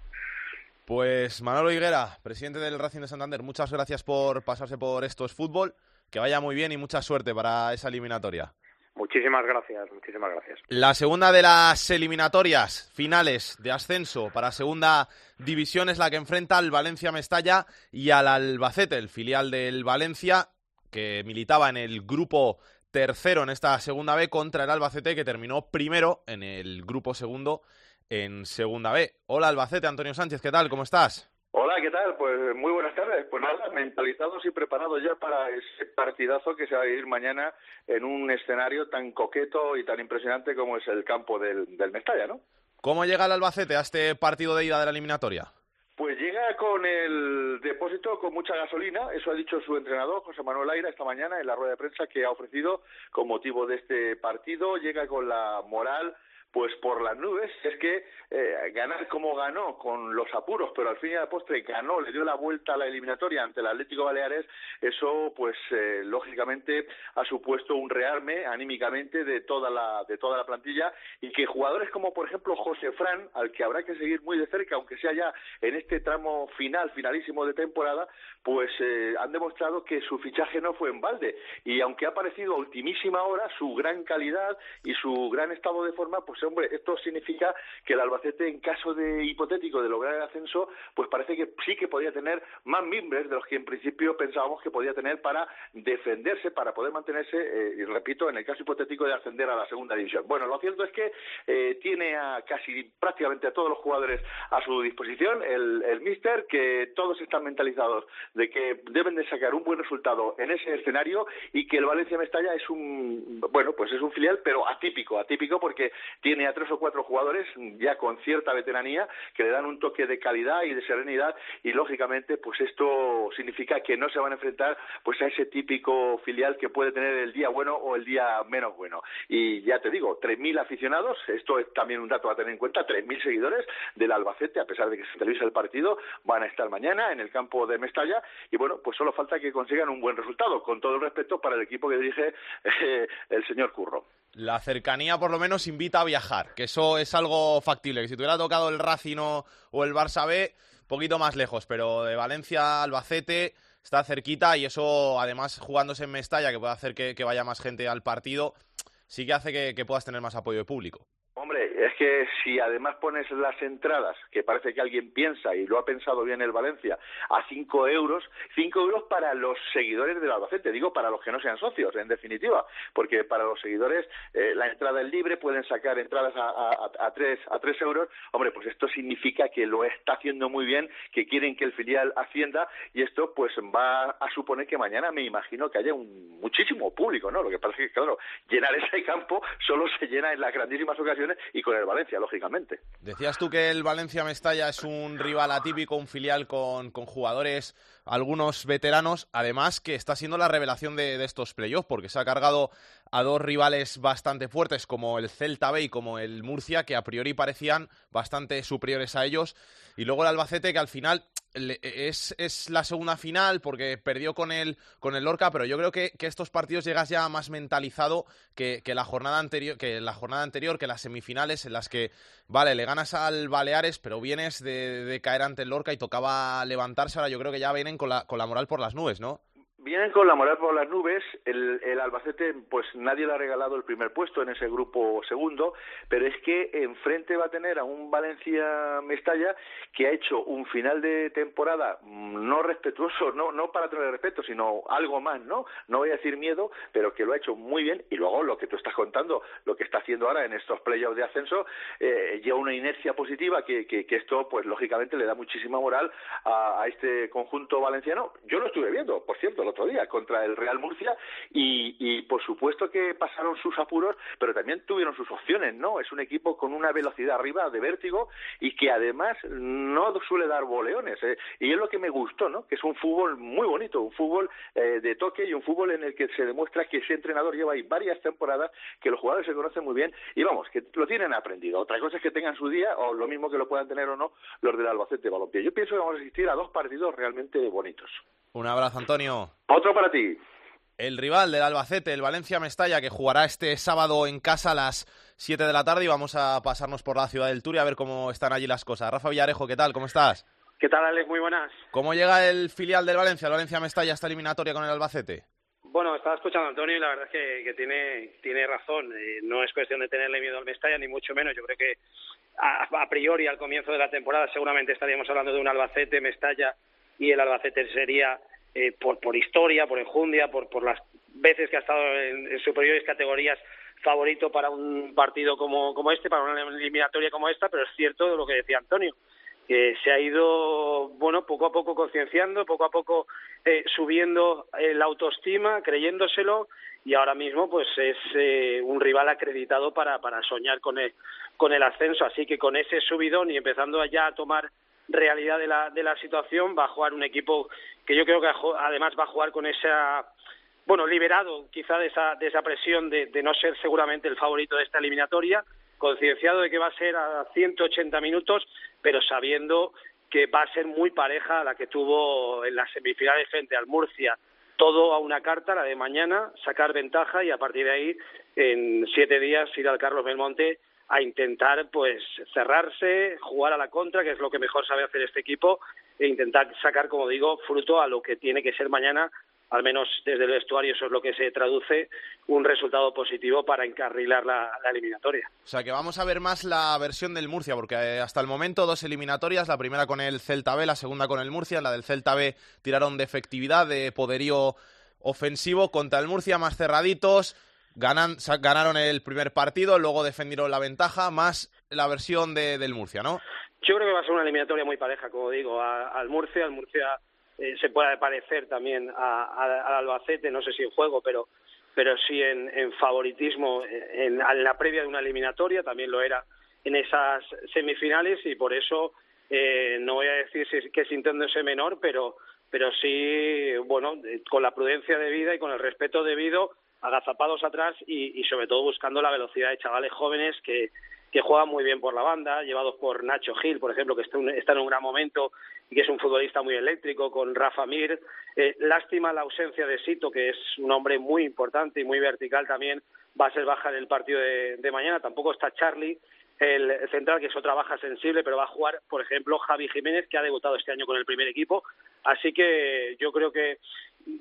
Pues Manolo Higuera, presidente del Racing de Santander, muchas gracias por pasarse por Esto es Fútbol. Que vaya muy bien y mucha suerte para esa eliminatoria. Muchísimas gracias, muchísimas gracias. La segunda de las eliminatorias finales de ascenso para segunda división es la que enfrenta al Valencia Mestalla y al Albacete, el filial del Valencia, que militaba en el grupo tercero en esta segunda B contra el Albacete, que terminó primero en el grupo segundo en segunda B. Hola Albacete, Antonio Sánchez, ¿qué tal? ¿Cómo estás? Hola, ¿qué tal? Pues muy buenas tardes. Pues nada, mentalizados y preparados ya para ese partidazo que se va a ir mañana en un escenario tan coqueto y tan impresionante como es el campo del, del Mestalla, ¿no? ¿Cómo llega el Albacete a este partido de ida de la eliminatoria? Pues llega con el depósito con mucha gasolina, eso ha dicho su entrenador, José Manuel Aira, esta mañana en la rueda de prensa que ha ofrecido con motivo de este partido. Llega con la moral pues por las nubes, es que eh, ganar como ganó con los apuros, pero al fin y al postre ganó, le dio la vuelta a la eliminatoria ante el Atlético Baleares, eso pues eh, lógicamente ha supuesto un rearme anímicamente de toda la de toda la plantilla y que jugadores como por ejemplo José Fran, al que habrá que seguir muy de cerca, aunque sea ya en este tramo final, finalísimo de temporada, pues eh, han demostrado que su fichaje no fue en balde. Y aunque ha parecido a ultimísima hora, su gran calidad y su gran estado de forma, pues hombre, esto significa que el Albacete, en caso de hipotético de lograr el ascenso, pues parece que sí que podría tener más mimbres de los que en principio pensábamos que podía tener para defenderse, para poder mantenerse, eh, y repito, en el caso hipotético de ascender a la segunda división. Bueno, lo cierto es que eh, tiene a casi prácticamente a todos los jugadores a su disposición, el, el míster, que todos están mentalizados de que deben de sacar un buen resultado en ese escenario y que el Valencia Mestalla es un, bueno, pues es un filial, pero atípico, atípico porque tiene tiene a tres o cuatro jugadores ya con cierta veteranía que le dan un toque de calidad y de serenidad y lógicamente pues esto significa que no se van a enfrentar pues a ese típico filial que puede tener el día bueno o el día menos bueno. Y ya te digo, 3.000 aficionados, esto es también un dato a tener en cuenta, 3.000 seguidores del Albacete, a pesar de que se televisa el partido, van a estar mañana en el campo de Mestalla y bueno, pues solo falta que consigan un buen resultado, con todo el respeto para el equipo que dirige *laughs* eh, el señor Curro. La cercanía por lo menos invita a viajar, que eso es algo factible, que si tuviera tocado el Racing o el Barça B, poquito más lejos, pero de Valencia Albacete está cerquita y eso, además, jugándose en Mestalla, que puede hacer que, vaya más gente al partido, sí que hace que puedas tener más apoyo de público. Hombre, es que si además pones las entradas, que parece que alguien piensa y lo ha pensado bien el Valencia, a cinco euros, cinco euros para los seguidores del Albacete, digo para los que no sean socios, en definitiva, porque para los seguidores eh, la entrada es libre, pueden sacar entradas a, a, tres, a tres euros. Hombre, pues esto significa que lo está haciendo muy bien, que quieren que el filial ascienda y esto pues va a suponer que mañana me imagino que haya un muchísimo público, ¿no? Lo que pasa es que, claro, llenar ese campo solo se llena en las grandísimas ocasiones y con el Valencia, lógicamente. Decías tú que el Valencia Mestalla es un rival atípico, un filial con, con jugadores, algunos veteranos, además que está siendo la revelación de, de estos playoffs, porque se ha cargado a dos rivales bastante fuertes como el Celta B y como el Murcia, que a priori parecían bastante superiores a ellos, y luego el Albacete, que al final es, es, la segunda final porque perdió con el, con el Lorca, pero yo creo que, que estos partidos llegas ya más mentalizado que, que, la jornada anterior, que la jornada anterior, que las semifinales en las que, vale, le ganas al Baleares, pero vienes de, de caer ante el Lorca y tocaba levantarse, ahora yo creo que ya vienen con la, con la moral por las nubes, ¿no? Vienen con la moral por las nubes. El, Albacete, pues nadie le ha regalado el primer puesto en ese grupo segundo, pero es que enfrente va a tener a un Valencia-Mestalla que ha hecho un final de temporada no respetuoso, no, no para tener respeto, sino algo más, ¿no? No voy a decir miedo, pero que lo ha hecho muy bien. Y luego lo que tú estás contando, lo que está haciendo ahora en estos playoffs de ascenso, eh, lleva una inercia positiva que, que, que, esto, pues lógicamente, le da muchísima moral a, a este conjunto valenciano. Yo lo estuve viendo, por cierto, lo otro día contra el Real Murcia y, y, por supuesto que pasaron sus apuros, pero también tuvieron sus opciones, ¿no? Es un equipo con una velocidad arriba de vértigo y que además no suele dar boleones. ¿eh? Y es lo que me gustó, ¿no? Que es un fútbol muy bonito, un fútbol eh, de toque y un fútbol en el que se demuestra que ese entrenador lleva ahí varias temporadas, que los jugadores se conocen muy bien y vamos, que lo tienen aprendido. Otra cosa es que tengan su día o lo mismo que lo puedan tener o no los del Albacete Balompié. Yo pienso que vamos a asistir a dos partidos realmente bonitos. Un abrazo, Antonio. Otro para ti. El rival del Albacete, el Valencia Mestalla, que jugará este sábado en casa a las 7 de la tarde y vamos a pasarnos por la ciudad del Turia a ver cómo están allí las cosas. Rafa Villarejo, ¿qué tal? ¿Cómo estás? ¿Qué tal, Alex? Muy buenas. ¿Cómo llega el filial del Valencia, el Valencia Mestalla, esta eliminatoria con el Albacete? Bueno, estaba escuchando a Antonio y la verdad es que, que tiene, tiene razón. Eh, no es cuestión de tenerle miedo al Mestalla, ni mucho menos. Yo creo que a, a priori, al comienzo de la temporada, seguramente estaríamos hablando de un Albacete, Mestalla, y el Albacete sería eh, por, por historia, por enjundia, por, por las veces que ha estado en, superiores categorías favorito para un partido como, como este, para una eliminatoria como esta, pero es cierto lo que decía Antonio, que se ha ido, bueno, poco a poco concienciando, poco a poco eh, subiendo eh, la autoestima, creyéndoselo, y ahora mismo pues es eh, un rival acreditado para, para soñar con el, con el ascenso, así que con ese subidón y empezando ya a tomar realidad de la, de la situación, va a jugar un equipo que yo creo que además va a jugar con esa, bueno, liberado quizá de esa, de esa presión de, de no ser seguramente el favorito de esta eliminatoria, concienciado de que va a ser a 180 minutos, pero sabiendo que va a ser muy pareja a la que tuvo en las semifinales frente al Murcia. Todo a una carta, la de mañana, sacar ventaja y a partir de ahí, en siete días, ir al Carlos Belmonte a intentar pues cerrarse, jugar a la contra, que es lo que mejor sabe hacer este equipo, e intentar sacar, como digo, fruto a lo que tiene que ser mañana, al menos desde el vestuario eso es lo que se traduce, un resultado positivo para encarrilar la, la eliminatoria. O sea que vamos a ver más la versión del Murcia, porque eh, hasta el momento dos eliminatorias, la primera con el Celta B, la segunda con el Murcia, la del Celta B tiraron de efectividad, de poderío ofensivo contra el Murcia, más cerraditos, ganan, ganaron el primer partido, luego defendieron la ventaja, más la versión de, del Murcia, ¿no? Yo creo que va a ser una eliminatoria muy pareja, como digo, al Murcia. Al Murcia eh, se puede parecer también al Albacete, no sé si en juego, pero pero sí en, favoritismo en, en, la previa de una eliminatoria, también lo era en esas semifinales y por eso eh, no voy a decir si, que sintiéndose menor, pero, pero sí, bueno, con la prudencia debida y con el respeto debido, agazapados atrás y, y sobre todo buscando la velocidad de chavales jóvenes que, que juegan muy bien por la banda, llevados por Nacho Gil, por ejemplo, que está, en un gran momento y que es un futbolista muy eléctrico, con Rafa Mir. Eh, lástima la ausencia de Sito, que es un hombre muy importante y muy vertical también, va a ser baja en el partido de, de mañana. Tampoco está Charlie, el central, que es otra baja sensible, pero va a jugar, por ejemplo, Javi Jiménez, que ha debutado este año con el primer equipo. Así que yo creo que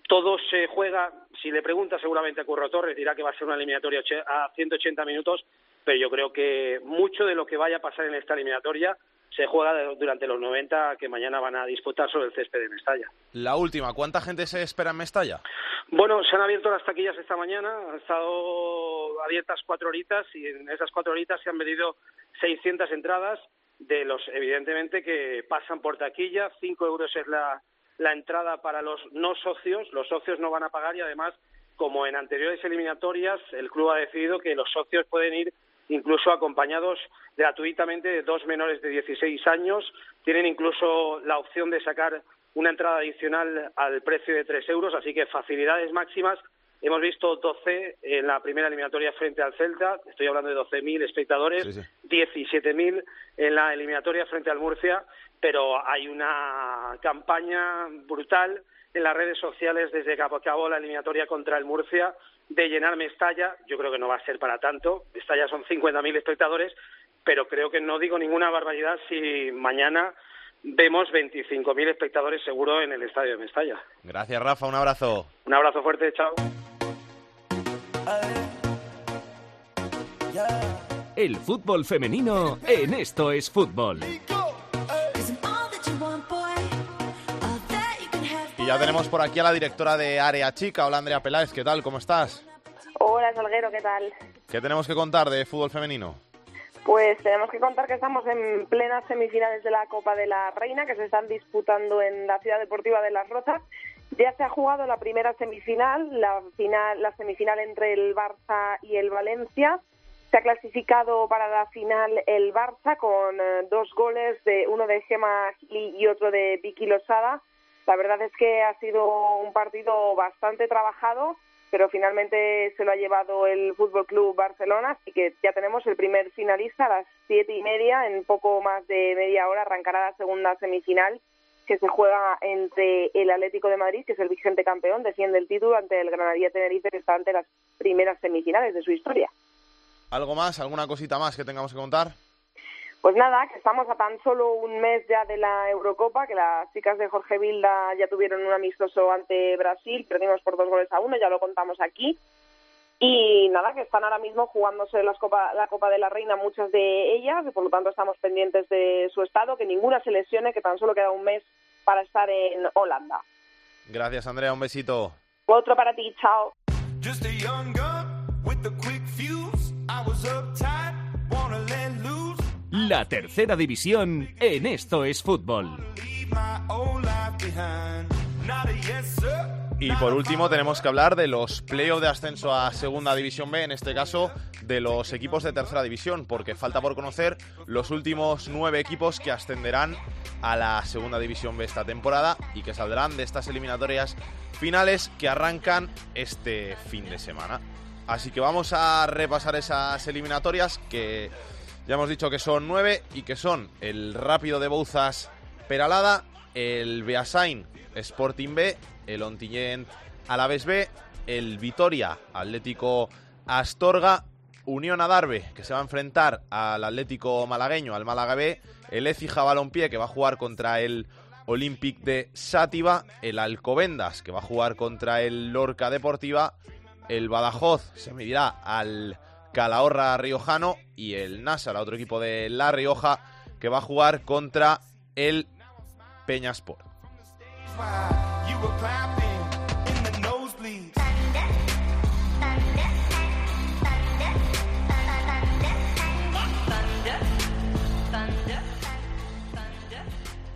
todo se juega, si le pregunta seguramente a Curro Torres, dirá que va a ser una eliminatoria a 180 minutos, pero yo creo que mucho de lo que vaya a pasar en esta eliminatoria se juega durante los 90 que mañana van a disputar sobre el césped de Mestalla. La última, ¿cuánta gente se espera en Mestalla? Bueno, se han abierto las taquillas esta mañana, han estado abiertas cuatro horitas y en esas cuatro horitas se han vendido 600 entradas de los, evidentemente, que pasan por taquilla, cinco euros es la, la entrada para los no socios, los socios no van a pagar y además, como en anteriores eliminatorias, el club ha decidido que los socios pueden ir incluso acompañados gratuitamente de dos menores de 16 años. Tienen incluso la opción de sacar una entrada adicional al precio de tres euros, así que facilidades máximas. Hemos visto 12 en la primera eliminatoria frente al Celta, estoy hablando de 12.000 espectadores, sí, sí. 17.000 en la eliminatoria frente al Murcia, pero hay una campaña brutal en las redes sociales desde que acabó la eliminatoria contra el Murcia de llenar Mestalla. Yo creo que no va a ser para tanto. Mestalla son 50.000 espectadores, pero creo que no digo ninguna barbaridad si mañana vemos 25.000 espectadores seguro en el estadio de Mestalla. Gracias, Rafa. Un abrazo. Un abrazo fuerte. Chao. El fútbol femenino en Esto es Fútbol. Y ya tenemos por aquí a la directora de Área Chica. Hola Andrea Peláez, ¿qué tal? ¿Cómo estás? Hola Salguero, ¿qué tal? ¿Qué tenemos que contar de fútbol femenino? Pues tenemos que contar que estamos en plenas semifinales de la Copa de la Reina que se están disputando en la Ciudad Deportiva de Las Rozas. Ya se ha jugado la primera semifinal, la final, la semifinal entre el Barça y el Valencia. Se ha clasificado para la final el Barça con eh, dos goles, de uno de Gemma Gili y otro de Vicky Losada la verdad es que ha sido un partido bastante trabajado, pero finalmente se lo ha llevado el Fútbol Club Barcelona, así que ya tenemos el primer finalista a las siete y media. En poco más de media hora arrancará la segunda semifinal que se juega entre el Atlético de Madrid, que es el vigente campeón, defiende el título ante el Granadilla Tenerife, que está ante las primeras semifinales de su historia. ¿Algo más? ¿Alguna cosita más que tengamos que contar? Pues nada, que estamos a tan solo un mes ya de la Eurocopa, que las chicas de Jorge Vilda ya tuvieron un amistoso ante Brasil, perdimos por dos goles a uno, ya lo contamos aquí. Y nada, que están ahora mismo jugándose las Copa, la Copa de la Reina muchas de ellas, y por lo tanto estamos pendientes de su estado, que ninguna se lesione, que tan solo queda un mes para estar en Holanda. Gracias, Andrea, un besito. Otro para ti, chao. La tercera división en Esto es Fútbol. Y por último tenemos que hablar de los playoffs de ascenso a Segunda División B, en este caso de los equipos de Tercera División, porque falta por conocer los últimos nueve equipos que ascenderán a la Segunda División B esta temporada y que saldrán de estas eliminatorias finales que arrancan este fin de semana. Así que vamos a repasar esas eliminatorias que ya hemos dicho que son nueve y que son el Rápido de Bouzas Peralada, el Beasain Sporting B, el Ontinyent Alaves B, el Vitoria Atlético Astorga, Unión Adarve, que se va a enfrentar al Atlético Malagueño, al Málaga B, el Ecija Balompié, que va a jugar contra el Olympic de Sátiva, el Alcobendas, que va a jugar contra el Lorca Deportiva, el Badajoz se medirá al Calahorra Riojano y el Nasa, otro equipo de La Rioja, que va a jugar contra el Peñasport.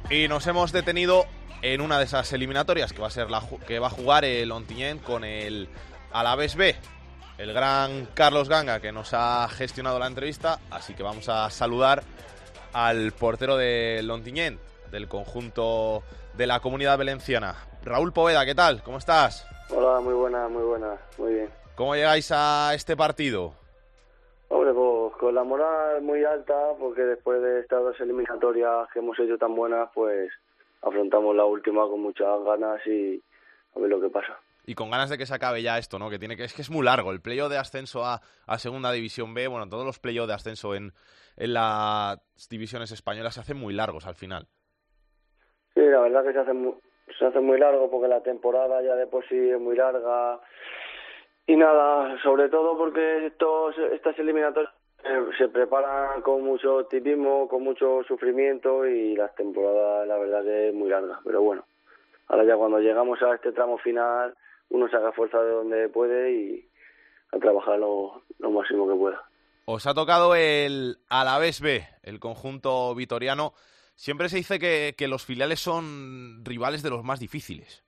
Y nos hemos detenido en una de esas eliminatorias que va a ser la que va a jugar el Ontinyent con el Alavés B, el gran Carlos Ganga que nos ha gestionado la entrevista, así que vamos a saludar al portero de Lontiñén, del conjunto de la comunidad valenciana. Raúl Poveda, ¿qué tal? ¿Cómo estás? Hola, muy buena, muy buena, muy bien. ¿Cómo llegáis a este partido? Hombre, pues con la moral muy alta, porque después de estas dos eliminatorias que hemos hecho tan buenas, pues afrontamos la última con muchas ganas y a ver lo que pasa. Y con ganas de que se acabe ya esto, ¿no? Que tiene que es que es muy largo el playoff de ascenso a, a Segunda División B, bueno, todos los playoffs de ascenso en, en las divisiones españolas se hacen muy largos al final. Sí, la verdad que se hace muy, se hace muy largo porque la temporada ya de por sí es muy larga. Y nada, sobre todo porque estos, estas eliminatorias eh, se preparan con mucho optimismo, con mucho sufrimiento y las temporadas la verdad que es muy larga. Pero bueno, ahora ya cuando llegamos a este tramo final uno se haga fuerza de donde puede y a trabajar lo, lo máximo que pueda. Os ha tocado el Alavés B, el conjunto vitoriano. Siempre se dice que, que los filiales son rivales de los más difíciles.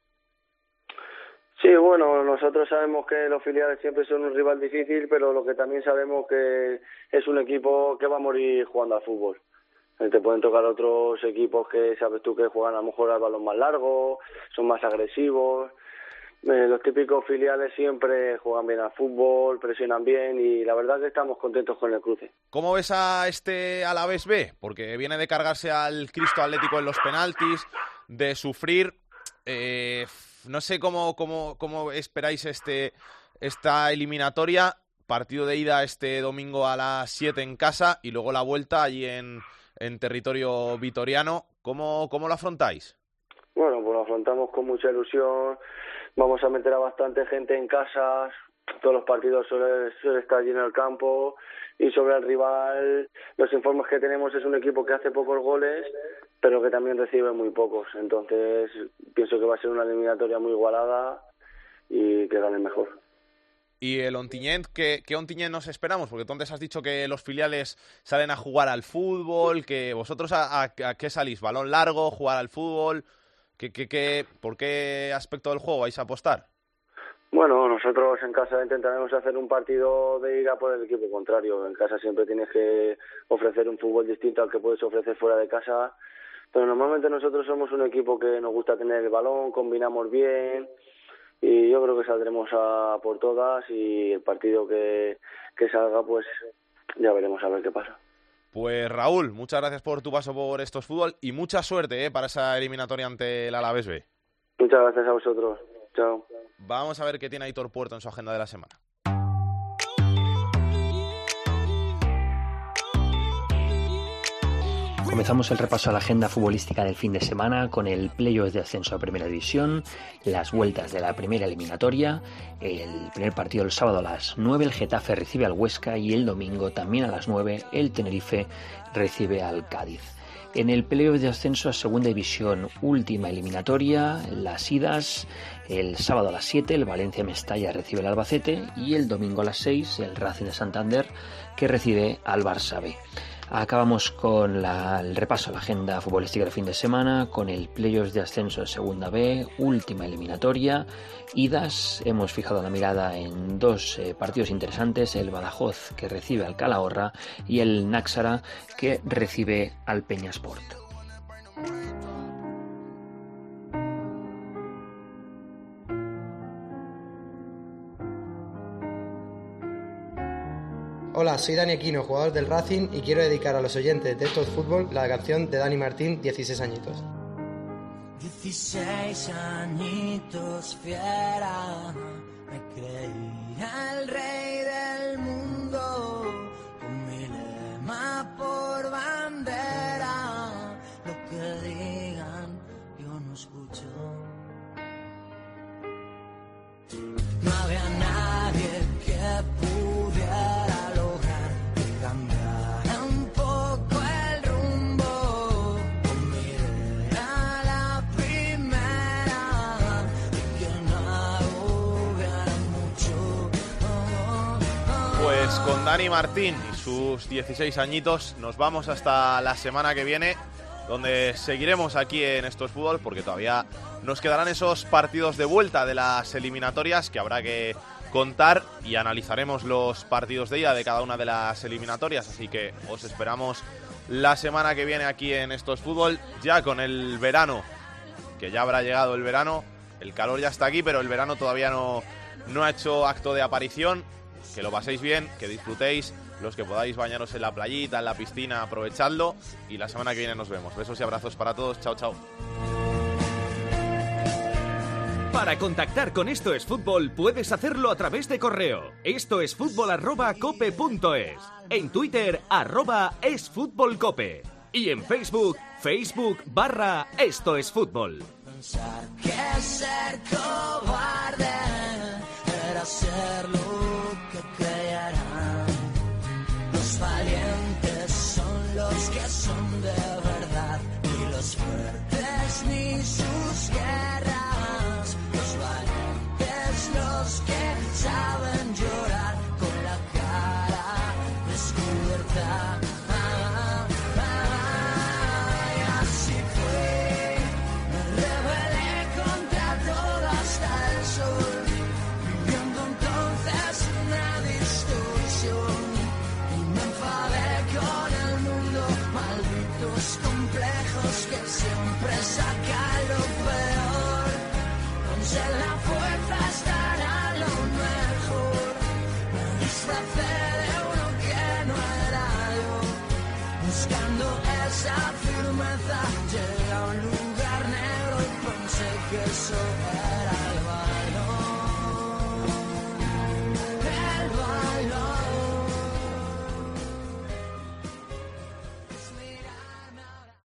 Sí, bueno, nosotros sabemos que los filiales siempre son un rival difícil, pero lo que también sabemos que es un equipo que va a morir jugando al fútbol. Eh, Te pueden tocar otros equipos que sabes tú que juegan a lo mejor al balón más largo, son más agresivos. Eh, los típicos filiales siempre juegan bien al fútbol, presionan bien y la verdad que estamos contentos con el cruce. ¿Cómo ves a este Alavés B? Porque viene de cargarse al Cristo Atlético en los penaltis, de sufrir. eh, no sé cómo, cómo, cómo esperáis este, esta eliminatoria. Partido de ida este domingo a las 7 en casa y luego la vuelta allí en, en territorio vitoriano. ¿Cómo, ¿Cómo lo afrontáis? Bueno, pues lo afrontamos con mucha ilusión. Vamos a meter a bastante gente en casas. Todos los partidos suele, suele estar lleno el campo. Y sobre el rival, los informes que tenemos es un equipo que hace pocos goles, pero que también recibe muy pocos. Entonces, pienso que va a ser una eliminatoria muy igualada y que gane mejor. Y el Ontinyent, ¿qué, ¿qué Ontinyent nos esperamos? Porque tú antes has dicho que los filiales salen a jugar al fútbol, que vosotros a, a- a qué salís, balón largo, jugar al fútbol, ¿Qué, qué, qué- ¿por qué aspecto del juego vais a apostar? Bueno, nosotros en casa intentaremos hacer un partido de ida por el equipo contrario. En casa siempre tienes que ofrecer un fútbol distinto al que puedes ofrecer fuera de casa. Pero normalmente nosotros somos un equipo que nos gusta tener el balón, combinamos bien y yo creo que saldremos a por todas y el partido que, que salga pues ya veremos a ver qué pasa. Pues Raúl, muchas gracias por tu paso por estos fútbol y mucha suerte ¿eh? para esa eliminatoria ante el Alavés B. Muchas gracias a vosotros. Chao. Vamos a ver qué tiene Aitor Puerto en su agenda de la semana. Comenzamos el repaso a la agenda futbolística del fin de semana con el playoff de ascenso a Primera División, las vueltas de la primera eliminatoria, el primer partido el sábado a las 9 el Getafe recibe al Huesca y el domingo también a las 9 el Tenerife recibe al Cádiz. En el playoff de ascenso a Segunda División, última eliminatoria, las idas, el sábado a las 7 el Valencia Mestalla recibe al Albacete y el domingo a las 6 el Racing de Santander que recibe al Barça B. Acabamos con la- el repaso a la agenda futbolística del fin de semana, con el playoffs de ascenso de Segunda B, última eliminatoria, idas. Hemos fijado la mirada en dos eh, partidos interesantes, el Badajoz que recibe al Calahorra y el Náxara que recibe al Peñasport. Hola, soy Dani Aquino, jugador del Racing y quiero dedicar a los oyentes de estos fútbol la canción de Dani Martín, 16 añitos. 16 añitos fiera, me creía el rey del mundo, con mi lema por bandera, lo que digan yo no escucho. No había nadie que con Dani Martín y sus 16 añitos. Nos vamos hasta la semana que viene, donde seguiremos aquí en Estos Fútbol, porque todavía nos quedarán esos partidos de vuelta de las eliminatorias que habrá que contar y analizaremos los partidos de ida de cada una de las eliminatorias, así que os esperamos la semana que viene aquí en Estos Fútbol, ya con el verano, que ya habrá llegado el verano, el calor ya está aquí, pero el verano todavía no, no ha hecho acto de aparición, que lo paséis bien, que disfrutéis, los que podáis bañaros en la playita, en la piscina, aprovechadlo y la semana que viene nos vemos. Besos y abrazos para todos, chao, chao. Para contactar con Esto es Fútbol puedes hacerlo a través de correo. Esto es fútbol arroba cope punto es. En Twitter arroba es fútbol cope. Y en Facebook, Facebook barra Esto es Fútbol. que ser cobarde era ser lo que creerán. Valientes son los que son de verdad y los fuertes ni sus guerras. Los valientes los que saben